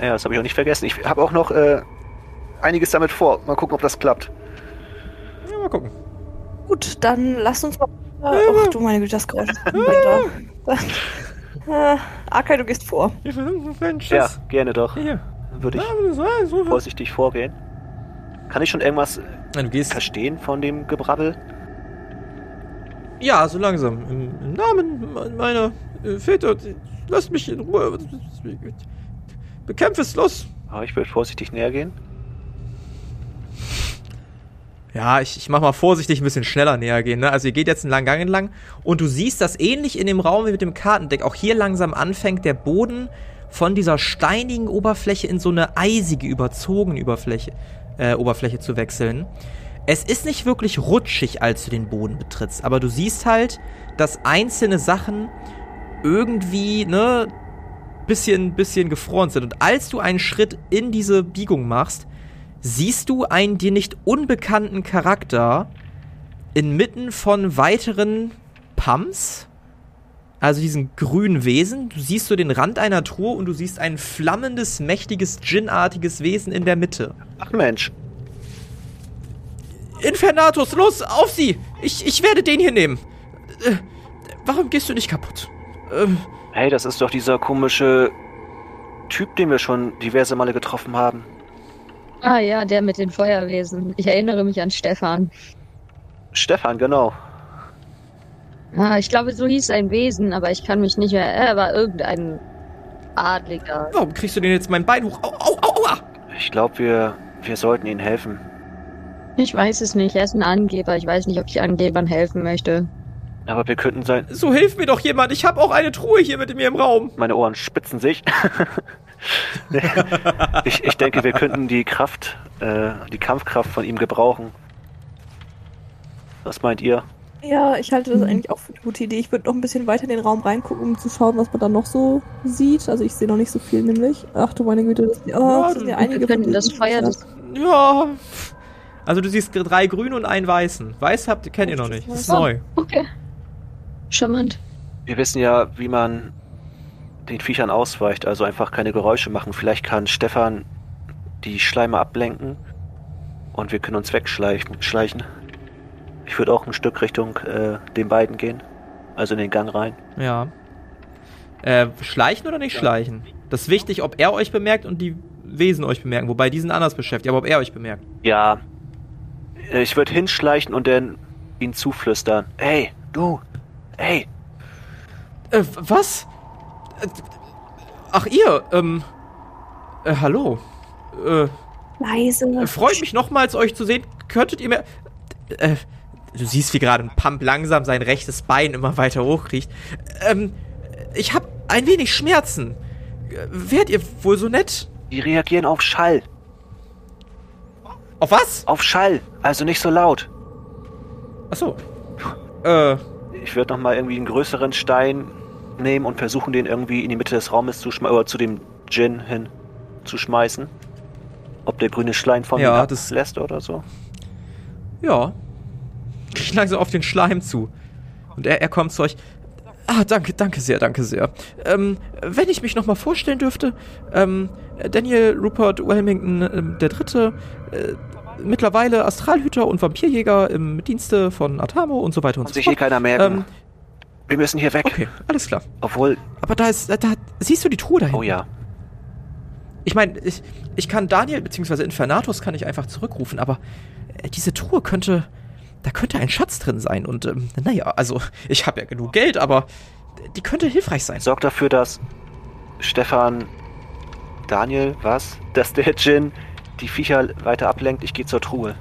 Ja, das habe ich auch nicht vergessen. Ich habe auch noch äh, einiges damit vor. Mal gucken, ob das klappt. Ja, mal gucken. Gut, dann lasst uns mal. Ach du meine Güte, das Geräusch äh, Arkai, du gehst vor. Ja, gerne doch. Hier. Würde ich Ja, so vorsichtig vorgehen. Kann ich schon irgendwas Du gehst. verstehen von dem Gebrabbel? Ja, so langsam. Im, im Namen meiner äh, Väter, lasst mich in Ruhe. Bekämpfe es, los! Aber ich würde vorsichtig näher gehen. Ja, ich, ich mach mal vorsichtig ein bisschen schneller näher gehen. Ne? Also ihr geht jetzt einen langen Gang entlang und du siehst, dass ähnlich in dem Raum wie mit dem Kartendeck auch hier langsam anfängt, der Boden von dieser steinigen Oberfläche in so eine eisige, überzogene Oberfläche, äh, Oberfläche zu wechseln. Es ist nicht wirklich rutschig, als du den Boden betrittst, aber du siehst halt, dass einzelne Sachen irgendwie, ne, bisschen, bisschen gefroren sind. Und als du einen Schritt in diese Biegung machst, siehst du einen dir nicht unbekannten Charakter inmitten von weiteren Pumps, also diesen grünen Wesen. Du siehst so den Rand einer Truhe und du siehst ein flammendes, mächtiges, Djinn-artiges Wesen in der Mitte. Ach Mensch. Infernatus, los, auf sie! Ich, ich werde den hier nehmen. Äh, warum gehst du nicht kaputt? Ähm, Hey, das ist doch dieser komische Typ, den wir schon diverse Male getroffen haben. Ah ja, der mit den Feuerwesen. Ich erinnere mich an Stefan. Stefan, genau. Ah, ich glaube, so hieß sein Wesen, aber ich kann mich nicht mehr. Er war irgendein Adliger. warum kriegst du denn jetzt mein Bein hoch? Au, au, au, aua! Ich glaube, wir, wir sollten ihnen helfen. Ich weiß es nicht. Er ist ein Angeber. Ich weiß nicht, ob ich Angebern helfen möchte. Aber wir könnten sein. So hilf mir doch jemand. Ich habe auch eine Truhe hier mit mir im Raum. Meine Ohren spitzen sich. ich, ich denke, wir könnten die Kraft, äh, die Kampfkraft von ihm gebrauchen. Was meint ihr? Ja, ich halte das Mhm. eigentlich auch für eine gute Idee. Ich würde noch ein bisschen weiter in den Raum reingucken, um zu schauen, was man da noch so sieht. Also ich sehe noch nicht so viel nämlich. Ach du meine Güte, das, oh, Ja, das sind ja wir einige Wir könnten von das Feuer des Ja. Also du siehst drei grüne und einen weißen. Weiß habt, kennt ihr noch nicht. Das ist Oh. neu. Okay. Charmant. Wir wissen ja, wie man den Viechern ausweicht, also einfach keine Geräusche machen. Vielleicht kann Stefan die Schleime ablenken und wir können uns wegschleichen. Schleichen. Ich würde auch ein Stück Richtung äh, den beiden gehen. Also in den Gang rein. Ja. Äh, schleichen oder nicht schleichen? Das ist wichtig, ob er euch bemerkt und die Wesen euch bemerken. Wobei die sind anders beschäftigt, aber ob er euch bemerkt. Ja. Äh, Ich würde hinschleichen und dann ihn zuflüstern. Hey, du. Hey. Äh, was? Äh, ach, ihr, ähm. Äh, hallo. Äh, Leise. freut mich nochmals, euch zu sehen. Könntet ihr mir. Äh, du siehst, wie gerade ein Pump langsam sein rechtes Bein immer weiter hochkriecht. Ähm, ich habe ein wenig Schmerzen. Wärt ihr wohl so nett? Die reagieren auf Schall. Auf was? Auf Schall. Also nicht so laut. Achso. Äh, Ich würde nochmal irgendwie einen größeren Stein nehmen und versuchen, den irgendwie in die Mitte des Raumes zu schmeißen, oder zu dem Djinn hin zu schmeißen. Ob der grüne Schleim von Ja, ihm das- ablässt oder so. ja. Ich langsam auf den Schleim zu. Und er, er kommt zu euch. Ah, danke, danke sehr, danke sehr. Ähm, wenn ich mich nochmal vorstellen dürfte, ähm, Daniel Rupert Wilmington ähm, der Dritte, äh, mittlerweile Astralhüter und Vampirjäger im Dienste von Atamo und so weiter und Kann so sich hier fort. keiner merken. Ähm, Wir müssen hier weg. okay, alles klar. Obwohl, Aber da ist, da, da siehst du die Truhe dahin? oh ja. Ich meine, ich, ich kann Daniel bzw. Infernatus kann ich einfach zurückrufen, aber äh, diese Truhe könnte, da könnte ein Schatz drin sein und ähm, naja, also ich habe ja genug Geld, aber die könnte hilfreich sein. Sorg dafür, dass Stefan, Daniel, was? Dass der Djinn die Viecher weiter ablenkt. Ich gehe zur Truhe.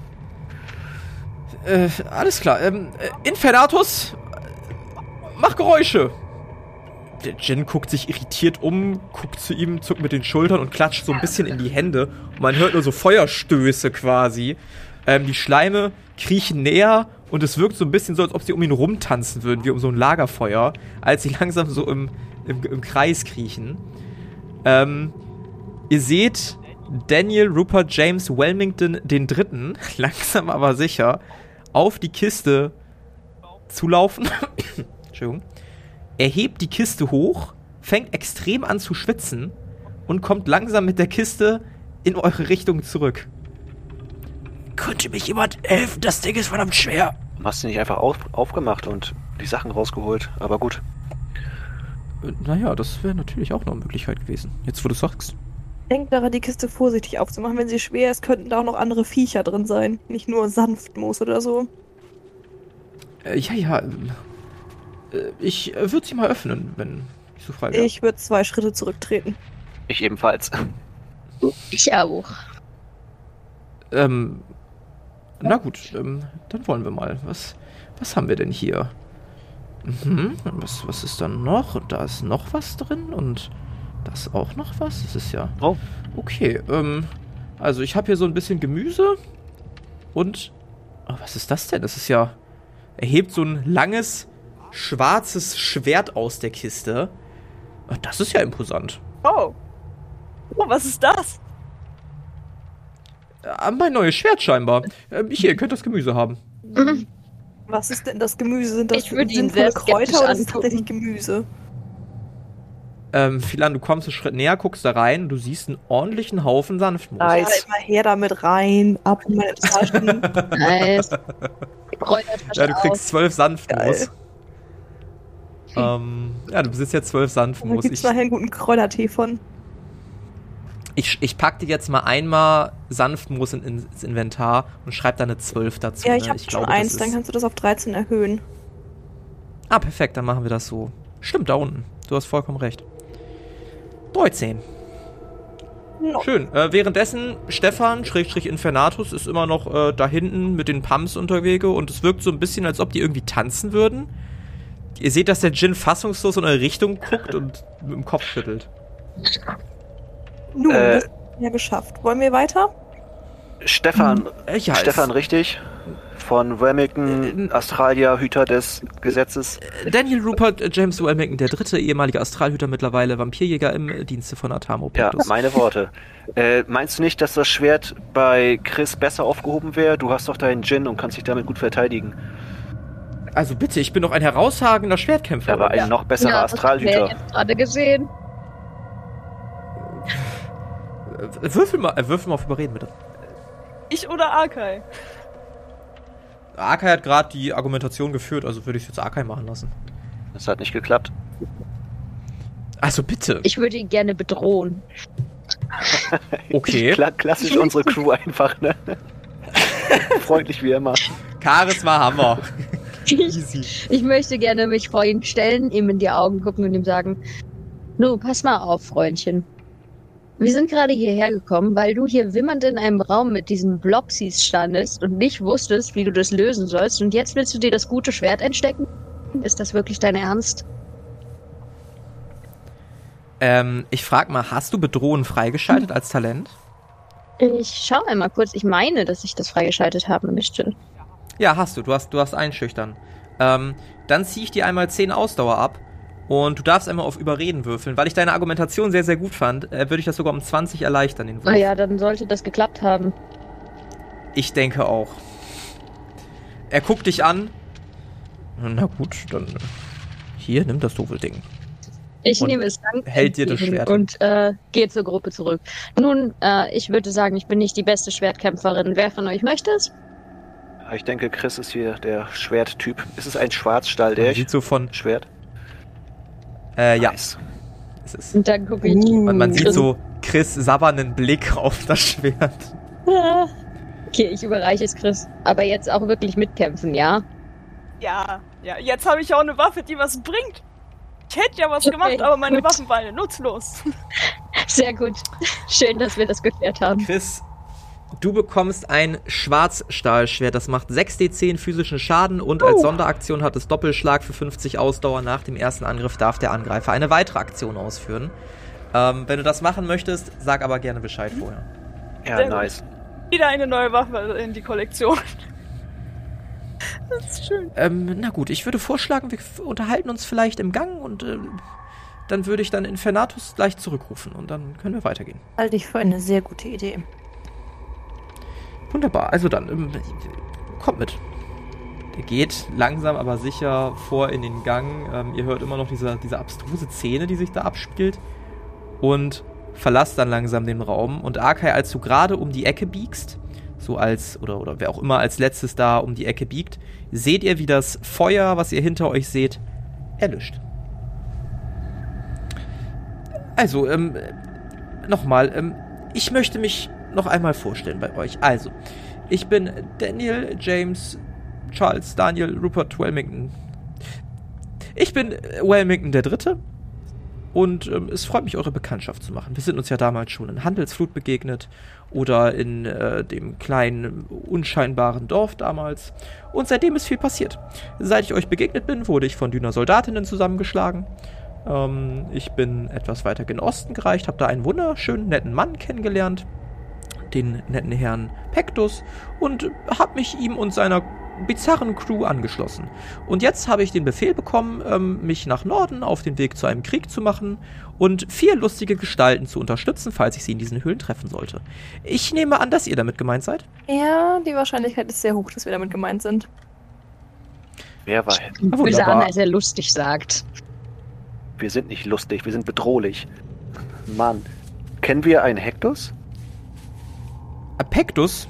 Äh, alles klar. Ähm, äh, Infernatus, mach Geräusche. Der Jin guckt sich irritiert um, guckt zu ihm, zuckt mit den Schultern und klatscht so ein bisschen in die Hände. Und man hört nur so Feuerstöße quasi. Ähm, die Schleime kriechen näher und es wirkt so ein bisschen so, als ob sie um ihn rumtanzen würden, wie um so ein Lagerfeuer, als sie langsam so im, im, im Kreis kriechen. Ähm, ihr seht Daniel Rupert James Wilmington den Dritten, langsam aber sicher, auf die Kiste zulaufen. Entschuldigung. Er hebt die Kiste hoch, fängt extrem an zu schwitzen und kommt langsam mit der Kiste in eure Richtung zurück. Könnte mich jemand helfen? Das Ding ist verdammt schwer. Hast du nicht einfach auf, aufgemacht und die Sachen rausgeholt? Aber gut. Äh, Naja, das wäre natürlich auch noch eine Möglichkeit gewesen. Jetzt, wo du sagst. Denkt daran, die Kiste vorsichtig aufzumachen. Wenn sie schwer ist, könnten da auch noch andere Viecher drin sein. Nicht nur Sanftmoos oder so. Äh, ja, ja. ähm, äh, Ich äh, würde sie mal öffnen, wenn ich so frei wäre. Ich würde zwei Schritte zurücktreten. Ich ebenfalls. Ich auch. Ähm, na gut, ähm, dann wollen wir mal. Was, was haben wir denn hier? Mhm, was, was ist dann noch? Und da ist noch was drin und da ist auch noch was. Das ist ja. Oh. Okay, ähm, also ich habe hier so ein bisschen Gemüse und. Oh, was ist das denn? Das ist ja. Er hebt so ein langes, schwarzes Schwert aus der Kiste. Das ist ja imposant. Oh. Oh, was ist das? Äh, mein neues Schwert scheinbar. Ähm, hier, ihr könnt das Gemüse haben. Mhm. Was ist denn das Gemüse? Sind das Ich würde ihn sehr Kräuter oder ist tatsächlich Gemüse? Ähm, Philan, du kommst einen Schritt näher, guckst da rein, du siehst einen ordentlichen Haufen Sanftmoos. Ja, immer her damit rein, ab in meine Taschen. Nice. Ja, du auf. kriegst zwölf Sanftmoos. Ähm, ja, du besitzt jetzt zwölf Da Sanftmoos. gibt's Ich, nachher einen guten Kräutertee von. Ich, ich pack dir jetzt mal einmal Sanftmoos in, ins Inventar und schreib da eine 12 dazu. Ja, ich ne? habe schon glaube, eins, dann kannst du das auf 13 erhöhen. Ah, perfekt, dann machen wir das so. Stimmt, da unten. Du hast vollkommen recht. 13. No. Schön. Äh, währenddessen, Stefan, Schrägstrich Infernatus, ist immer noch äh, da hinten mit den Pumps unterwegs und es wirkt so ein bisschen, als ob die irgendwie tanzen würden. Ihr seht, dass der Djinn fassungslos in eure Richtung guckt und mit dem Kopf schüttelt. Nun, Äh. das haben wir ja geschafft. Wollen wir weiter? Stefan, Äh, ja, Stefan, es- richtig? Von Wilmington, Äh, Australia, Hüter des Gesetzes. Daniel Rupert äh, James Wellington, der dritte ehemalige Astralhüter, mittlerweile Vampirjäger im äh, Dienste von Atamo Ja, meine Worte. Äh, meinst du nicht, dass das Schwert bei Chris besser aufgehoben wäre? Du hast doch deinen Djinn und kannst dich damit gut verteidigen. Also bitte, ich bin doch ein herausragender Schwertkämpfer. Aber ein Ja. noch besserer Ja, Astralhüter. jetzt gerade gesehen. Würfel mal, äh, würfel mal auf Überreden, bitte. Ich oder Arkai? Akai hat gerade die Argumentation geführt, also würde ich jetzt Akai machen lassen. Das hat nicht geklappt. Also bitte. Ich würde ihn gerne bedrohen. Okay. Kla klassisch unsere Crew einfach, ne? Freundlich wie immer. Charisma haben wir. Ich, Easy. ich möchte gerne mich vor ihn stellen, ihm in die Augen gucken und ihm sagen, nu, pass mal auf, Freundchen. Wir sind gerade hierher gekommen, weil du hier wimmernd in einem Raum mit diesen Blopsies standest und nicht wusstest, wie du das lösen sollst. Und jetzt willst du dir das gute Schwert einstecken? Ist das wirklich dein Ernst? Ähm, ich frag mal, hast du Bedrohen freigeschaltet als Talent? Ich schau einmal kurz. Ich meine, dass ich das freigeschaltet habe, Mischte. Ja, hast du. Du hast, du hast einschüchtern. Ähm, dann ziehe ich dir einmal 10 Ausdauer ab und du darfst einmal auf Überreden würfeln. Weil ich deine Argumentation sehr, sehr gut fand, äh, würde ich das sogar um 20 erleichtern, den Wurf. Na ja, dann sollte das geklappt haben. Ich denke auch. Er guckt dich an. Na gut, dann. Hier, nimm das doofe Ding. Ich Und nehme es dann hält dir das Schwert. und äh, gehe zur Gruppe zurück. Nun, äh, ich würde sagen, ich bin nicht die beste Schwertkämpferin. Wer von euch möchte es? Ich denke, Chris ist hier der Schwerttyp. Ist es ein Schwarzstahl, der Sieht so von. Schwert? Äh, ja, Nice. es ist. Und dann gucke ich. Und man sieht so Chris sabbernden Blick auf das Schwert. Okay, ich überreiche es Chris. Aber jetzt auch wirklich mitkämpfen, ja? Ja, ja, jetzt habe ich auch eine Waffe, die was bringt. Ich hätte ja was Okay, gemacht, aber meine gut. Waffen waren ja nutzlos. Sehr gut. Schön, dass wir das geklärt haben. Chris, du bekommst ein Schwarzstahlschwert. Das macht 6d10 physischen Schaden und als Sonderaktion hat es Doppelschlag für 50 Ausdauer. Nach dem ersten Angriff darf der Angreifer eine weitere Aktion ausführen. Ähm, wenn du das machen möchtest, sag aber gerne Bescheid vorher. Ja, Sehr gut. nice. Wieder eine neue Waffe in die Kollektion. Das ist schön. Ähm, na gut, ich würde vorschlagen, wir unterhalten uns vielleicht im Gang und ähm, dann würde ich dann Infernatus gleich zurückrufen und dann können wir weitergehen. Halte ich für eine sehr gute Idee. Wunderbar, also dann, ähm, kommt mit. Der geht langsam aber sicher vor in den Gang. Ähm, ihr hört immer noch diese, diese abstruse Szene, die sich da abspielt. Und verlasst dann langsam den Raum. Und Arkai, als du gerade um die Ecke biegst, so als, oder, oder wer auch immer als letztes da um die Ecke biegt, seht ihr, wie das Feuer, was ihr hinter euch seht, erlischt. Also, ähm, nochmal, ähm, ich möchte mich noch einmal vorstellen bei euch. Also, ich bin Daniel James Charles Daniel Rupert Wellmington. Ich bin äh, Wellmington der Dritte und ähm, es freut mich, eure Bekanntschaft zu machen. Wir sind uns ja damals schon in Handelsflut begegnet oder in äh, dem kleinen, unscheinbaren Dorf damals. Und seitdem ist viel passiert. Seit ich euch begegnet bin, wurde ich von Düner Soldatinnen zusammengeschlagen. Ähm, ich bin etwas weiter gen Osten gereicht, habe da einen wunderschönen, netten Mann kennengelernt, den netten Herrn Pectus, und habe mich ihm und seiner bizarren Crew angeschlossen. Und jetzt habe ich den Befehl bekommen, ähm, mich nach Norden auf den Weg zu einem Krieg zu machen und vier lustige Gestalten zu unterstützen, falls ich sie in diesen Höhlen treffen sollte. Ich nehme an, dass ihr damit gemeint seid. Ja, die Wahrscheinlichkeit ist sehr hoch, dass wir damit gemeint sind. Wer war? Böse wunderbar. an, als er lustig sagt. Wir sind nicht lustig, wir sind bedrohlich. Mann. Kennen wir einen Hektus? Pectus?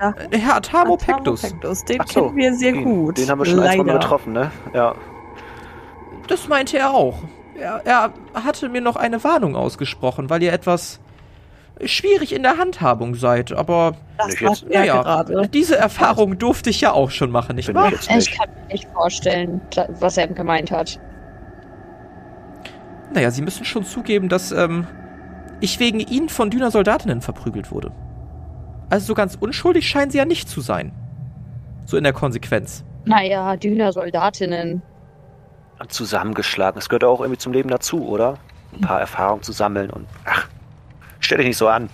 Ja. Äh, Herr Atamo Pectus. Pectus, den so, kennen wir sehr den, gut. Den haben wir schon Leider. getroffen, ne? Ja. Das meinte er auch. Er, er hatte mir noch eine Warnung ausgesprochen, weil ihr etwas schwierig in der Handhabung seid. Aber Das jetzt. er naja, gerade. diese Erfahrung durfte ich ja auch schon machen, nicht wahr? ich Ich kann mir nicht vorstellen, was er gemeint hat. Naja, Sie müssen schon zugeben, dass ähm, ich wegen Ihnen von Düner Soldatinnen verprügelt wurde. Also so ganz unschuldig scheinen Sie ja nicht zu sein. So in der Konsequenz. Naja, Düner Soldatinnen. Zusammengeschlagen. Das gehört auch irgendwie zum Leben dazu, oder? Ein paar Erfahrungen zu sammeln und. Ach, stell dich nicht so an.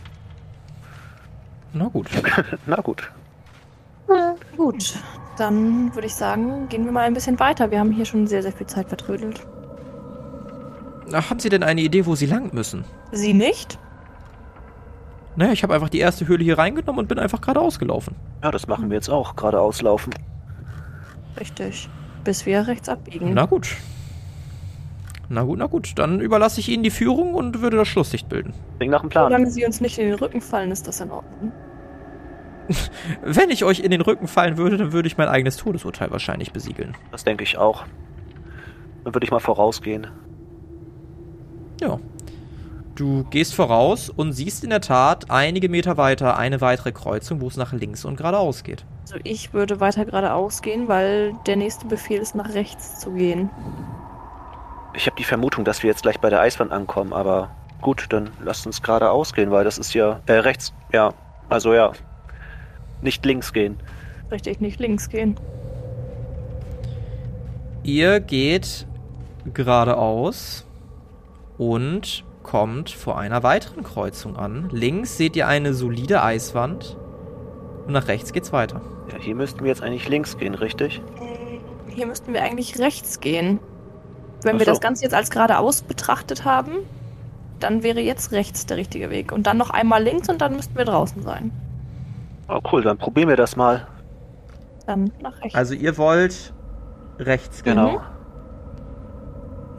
Na gut. Na gut. Na, gut, dann würde ich sagen, gehen wir mal ein bisschen weiter. Wir haben hier schon sehr, sehr viel Zeit vertrödelt. Na, haben Sie denn eine Idee, wo Sie lang müssen? Sie nicht? Naja, ich habe einfach die erste Höhle hier reingenommen und bin einfach geradeaus gelaufen. Ja, das machen wir jetzt auch. Gerade auslaufen. Richtig. Bis wir rechts abbiegen. Na gut. Na gut, na gut. Dann überlasse ich Ihnen die Führung und würde das Schlusslicht bilden. Klingt nach dem Plan. Solange sie uns nicht in den Rücken fallen, ist das in Ordnung. Wenn ich euch in den Rücken fallen würde, dann würde ich mein eigenes Todesurteil wahrscheinlich besiegeln. Das denke ich auch. Dann würde ich mal vorausgehen. Ja. Du gehst voraus und siehst in der Tat einige Meter weiter eine weitere Kreuzung, wo es nach links und geradeaus geht. Also ich würde weiter geradeaus gehen, weil der nächste Befehl ist, nach rechts zu gehen. Ich habe die Vermutung, dass wir jetzt gleich bei der Eiswand ankommen, aber gut, dann lasst uns geradeaus gehen, weil das ist ja, äh, rechts, ja, also ja, nicht links gehen. Richtig, nicht links gehen. Ihr geht geradeaus und kommt vor einer weiteren Kreuzung an. Links seht ihr eine solide Eiswand und nach rechts geht's weiter. Ja, hier müssten wir jetzt eigentlich links gehen, richtig? Hier müssten wir eigentlich rechts gehen. Wenn Ach wir so. das Ganze jetzt als geradeaus betrachtet haben, dann wäre jetzt rechts der richtige Weg. Und dann noch einmal links und dann müssten wir draußen sein. Oh cool, dann probieren wir das mal. Dann nach rechts. Also ihr wollt rechts gehen. Genau.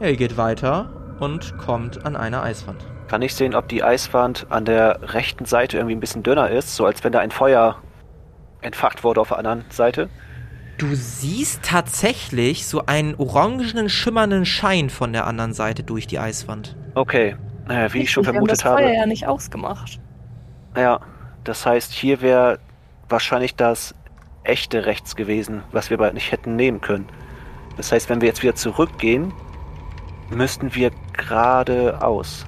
Ja, ihr geht weiter und kommt an eine Eiswand. Kann ich sehen, ob die Eiswand an der rechten Seite irgendwie ein bisschen dünner ist, so als wenn da ein Feuer entfacht wurde auf der anderen Seite? Du siehst tatsächlich so einen orangenen, schimmernden Schein von der anderen Seite durch die Eiswand. Okay, naja, wie ich schon wir vermutet haben das Feuer habe. ja nicht ausgemacht. Ja, das heißt, hier wäre wahrscheinlich das echte rechts gewesen, was wir bald nicht hätten nehmen können. Das heißt, wenn wir jetzt wieder zurückgehen, müssten wir geradeaus.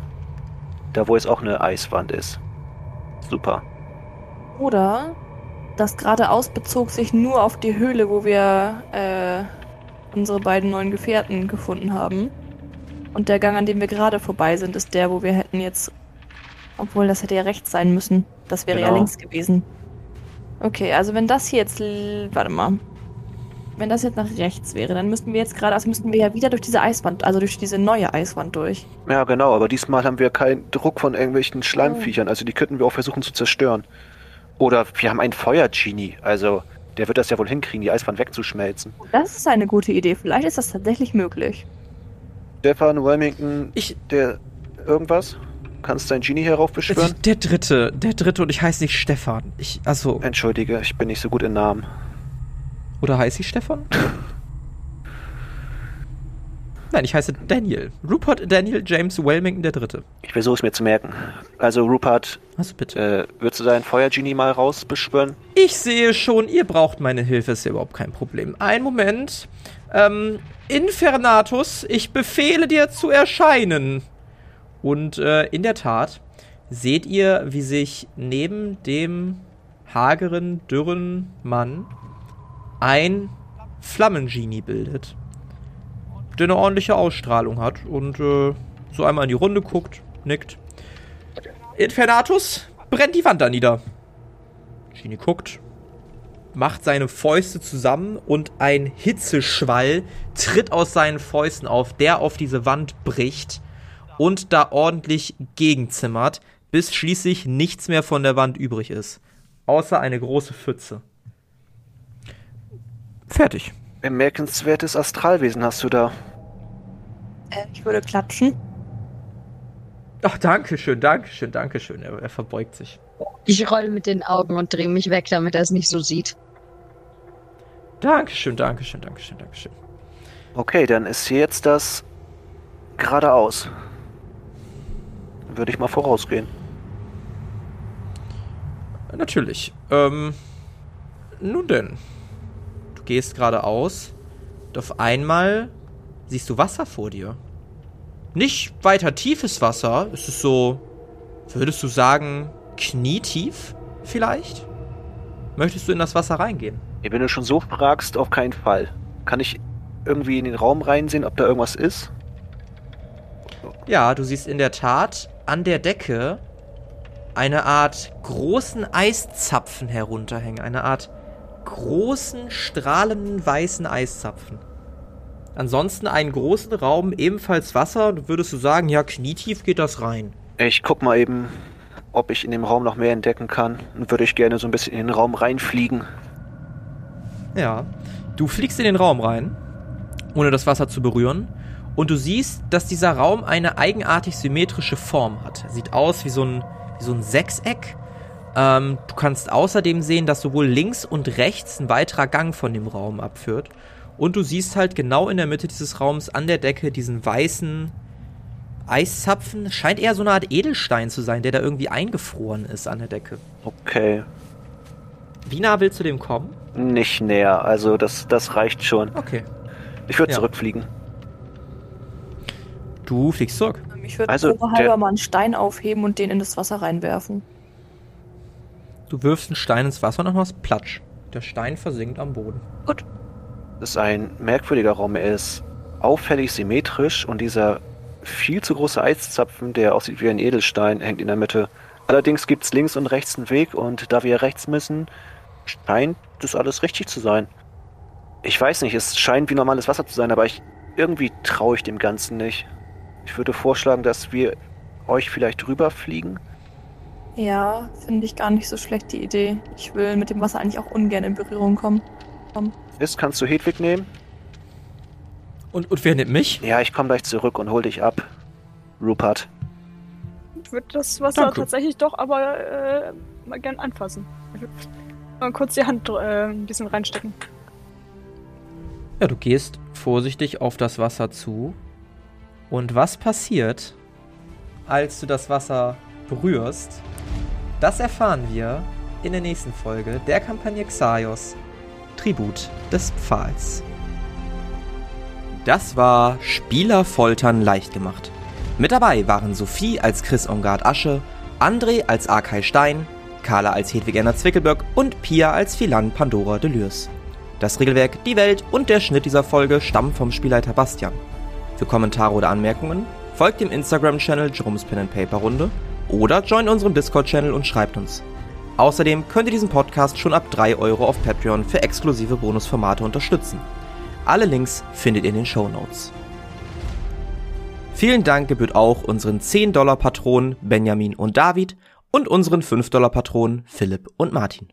Da, wo jetzt auch eine Eiswand ist. Super. Oder das geradeaus bezog sich nur auf die Höhle, wo wir äh, unsere beiden neuen Gefährten gefunden haben. Und der Gang, an dem wir gerade vorbei sind, ist der, wo wir hätten jetzt. Obwohl, das hätte ja rechts sein müssen. Das wäre ja Genau. links gewesen. Okay, also wenn das hier jetzt. Warte mal. Wenn das jetzt nach rechts wäre, dann müssten wir jetzt geradeaus, müssten wir ja wieder durch diese Eiswand, also durch diese neue Eiswand durch. Ja, genau, aber diesmal haben wir keinen Druck von irgendwelchen Schleimviechern, also die könnten wir auch versuchen zu zerstören. Oder wir haben einen Feuergenie, also der wird das ja wohl hinkriegen, die Eiswand wegzuschmelzen. Das ist eine gute Idee. Vielleicht ist das tatsächlich möglich. Stefan Wilmington, Ich. der irgendwas? Kannst dein Genie heraufbeschwören? Der dritte, der dritte und ich heiße nicht Stefan. Ich, also, Entschuldige, ich bin nicht so gut in Namen. Oder heiße ich Stefan? Nein, ich heiße Daniel. Rupert Daniel James Wellmington der dritte. Ich versuche es mir zu merken. Also Rupert, Also bitte. äh, würdest du deinen Feuergenie mal rausbeschwören? Ich sehe schon, ihr braucht meine Hilfe, ist ja überhaupt kein Problem. Ein Moment. Ähm, Infernatus, ich befehle dir zu erscheinen. Und äh, in der Tat seht ihr, wie sich neben dem hageren, dürren Mann ein Flammengenie bildet. Der eine ordentliche Ausstrahlung hat und äh, so einmal in die Runde guckt, nickt. Infernatus, brennt die Wand da nieder. Genie guckt, macht seine Fäuste zusammen und ein Hitzeschwall tritt aus seinen Fäusten auf, der auf diese Wand bricht und da ordentlich gegenzimmert, bis schließlich nichts mehr von der Wand übrig ist. Außer eine große Pfütze. Fertig. Bemerkenswertes Astralwesen hast du da. Äh, ich würde klatschen. Ach, danke schön, danke schön, danke schön. Er, er verbeugt sich. Ich roll mit den Augen und drehe mich weg, damit er es nicht so sieht. Danke schön, danke schön, danke schön, danke schön. Okay, dann ist hier jetzt das geradeaus. Würde ich mal vorausgehen. Natürlich. Ähm, nun denn. Gehst geradeaus und auf einmal siehst du Wasser vor dir. Nicht weiter tiefes Wasser. Es ist so, würdest du sagen, knietief vielleicht? Möchtest du in das Wasser reingehen? Wenn du schon so fragst, auf keinen Fall. Kann ich irgendwie in den Raum reinsehen, ob da irgendwas ist? Ja, du siehst in der Tat an der Decke eine Art großen Eiszapfen herunterhängen. Eine Art großen, strahlenden, weißen Eiszapfen. Ansonsten einen großen Raum, ebenfalls Wasser. Würdest du sagen, ja, knietief geht das rein. Ich guck mal eben, ob ich in dem Raum noch mehr entdecken kann. Und würde ich gerne so ein bisschen in den Raum reinfliegen. Ja. Du fliegst in den Raum rein, ohne das Wasser zu berühren. Und du siehst, dass dieser Raum eine eigenartig symmetrische Form hat. Er sieht aus wie so ein, wie so ein Sechseck. Ähm, du kannst außerdem sehen, dass sowohl links und rechts ein weiterer Gang von dem Raum abführt. Und du siehst halt genau in der Mitte dieses Raums an der Decke diesen weißen Eiszapfen. Scheint eher so eine Art Edelstein zu sein, der da irgendwie eingefroren ist an der Decke. Okay. Wie nah willst du dem kommen? Nicht näher, also das, das reicht schon. Okay. Ich würde Ja. zurückfliegen. Du fliegst zurück. Ich würde Also, halber mal einen Stein aufheben und den in das Wasser reinwerfen. Du wirfst einen Stein ins Wasser und dann machst Platsch. Der Stein versinkt am Boden. Das ist ein merkwürdiger Raum. Er ist auffällig symmetrisch und dieser viel zu große Eiszapfen, der aussieht wie ein Edelstein, hängt in der Mitte. Allerdings gibt es links und rechts einen Weg und da wir rechts müssen, scheint das alles richtig zu sein. Ich weiß nicht, es scheint wie normales Wasser zu sein, aber ich irgendwie traue ich dem Ganzen nicht. Ich würde vorschlagen, dass wir euch vielleicht rüberfliegen. Ja, finde ich gar nicht so schlecht die Idee. Ich will mit dem Wasser eigentlich auch ungern in Berührung kommen. Ist, kannst du Hedwig nehmen? Und, und wer nimmt mich? Ja, ich komme gleich zurück und hol dich ab. Rupert. Ich würde das Wasser Danke. tatsächlich doch aber äh, mal gern anfassen. Mal kurz die Hand äh, ein bisschen reinstecken. Ja, du gehst vorsichtig auf das Wasser zu. Und was passiert, als du das Wasser berührst, das erfahren wir in der nächsten Folge der Kampagne Xaios, Tribut des Pfahls. Das war Spieler foltern leicht gemacht. Mit dabei waren Sophie als Chris Ongard Asche, André als Arkay Stein, Carla als Hedwig Erna Zwickelböck und Pia als Philan Pandora Delürs. Das Regelwerk, die Welt und der Schnitt dieser Folge stammen vom Spielleiter Bastian. Für Kommentare oder Anmerkungen folgt dem Instagram-Channel Jerome's Pen and Paper Runde oder join unserem Discord-Channel und schreibt uns. Außerdem könnt ihr diesen Podcast schon ab 3 Euro auf Patreon für exklusive Bonusformate unterstützen. Alle Links findet ihr in den Show Notes. Vielen Dank gebührt auch unseren 10-Dollar-Patronen Benjamin und David und unseren 5-Dollar-Patronen Philipp und Martin.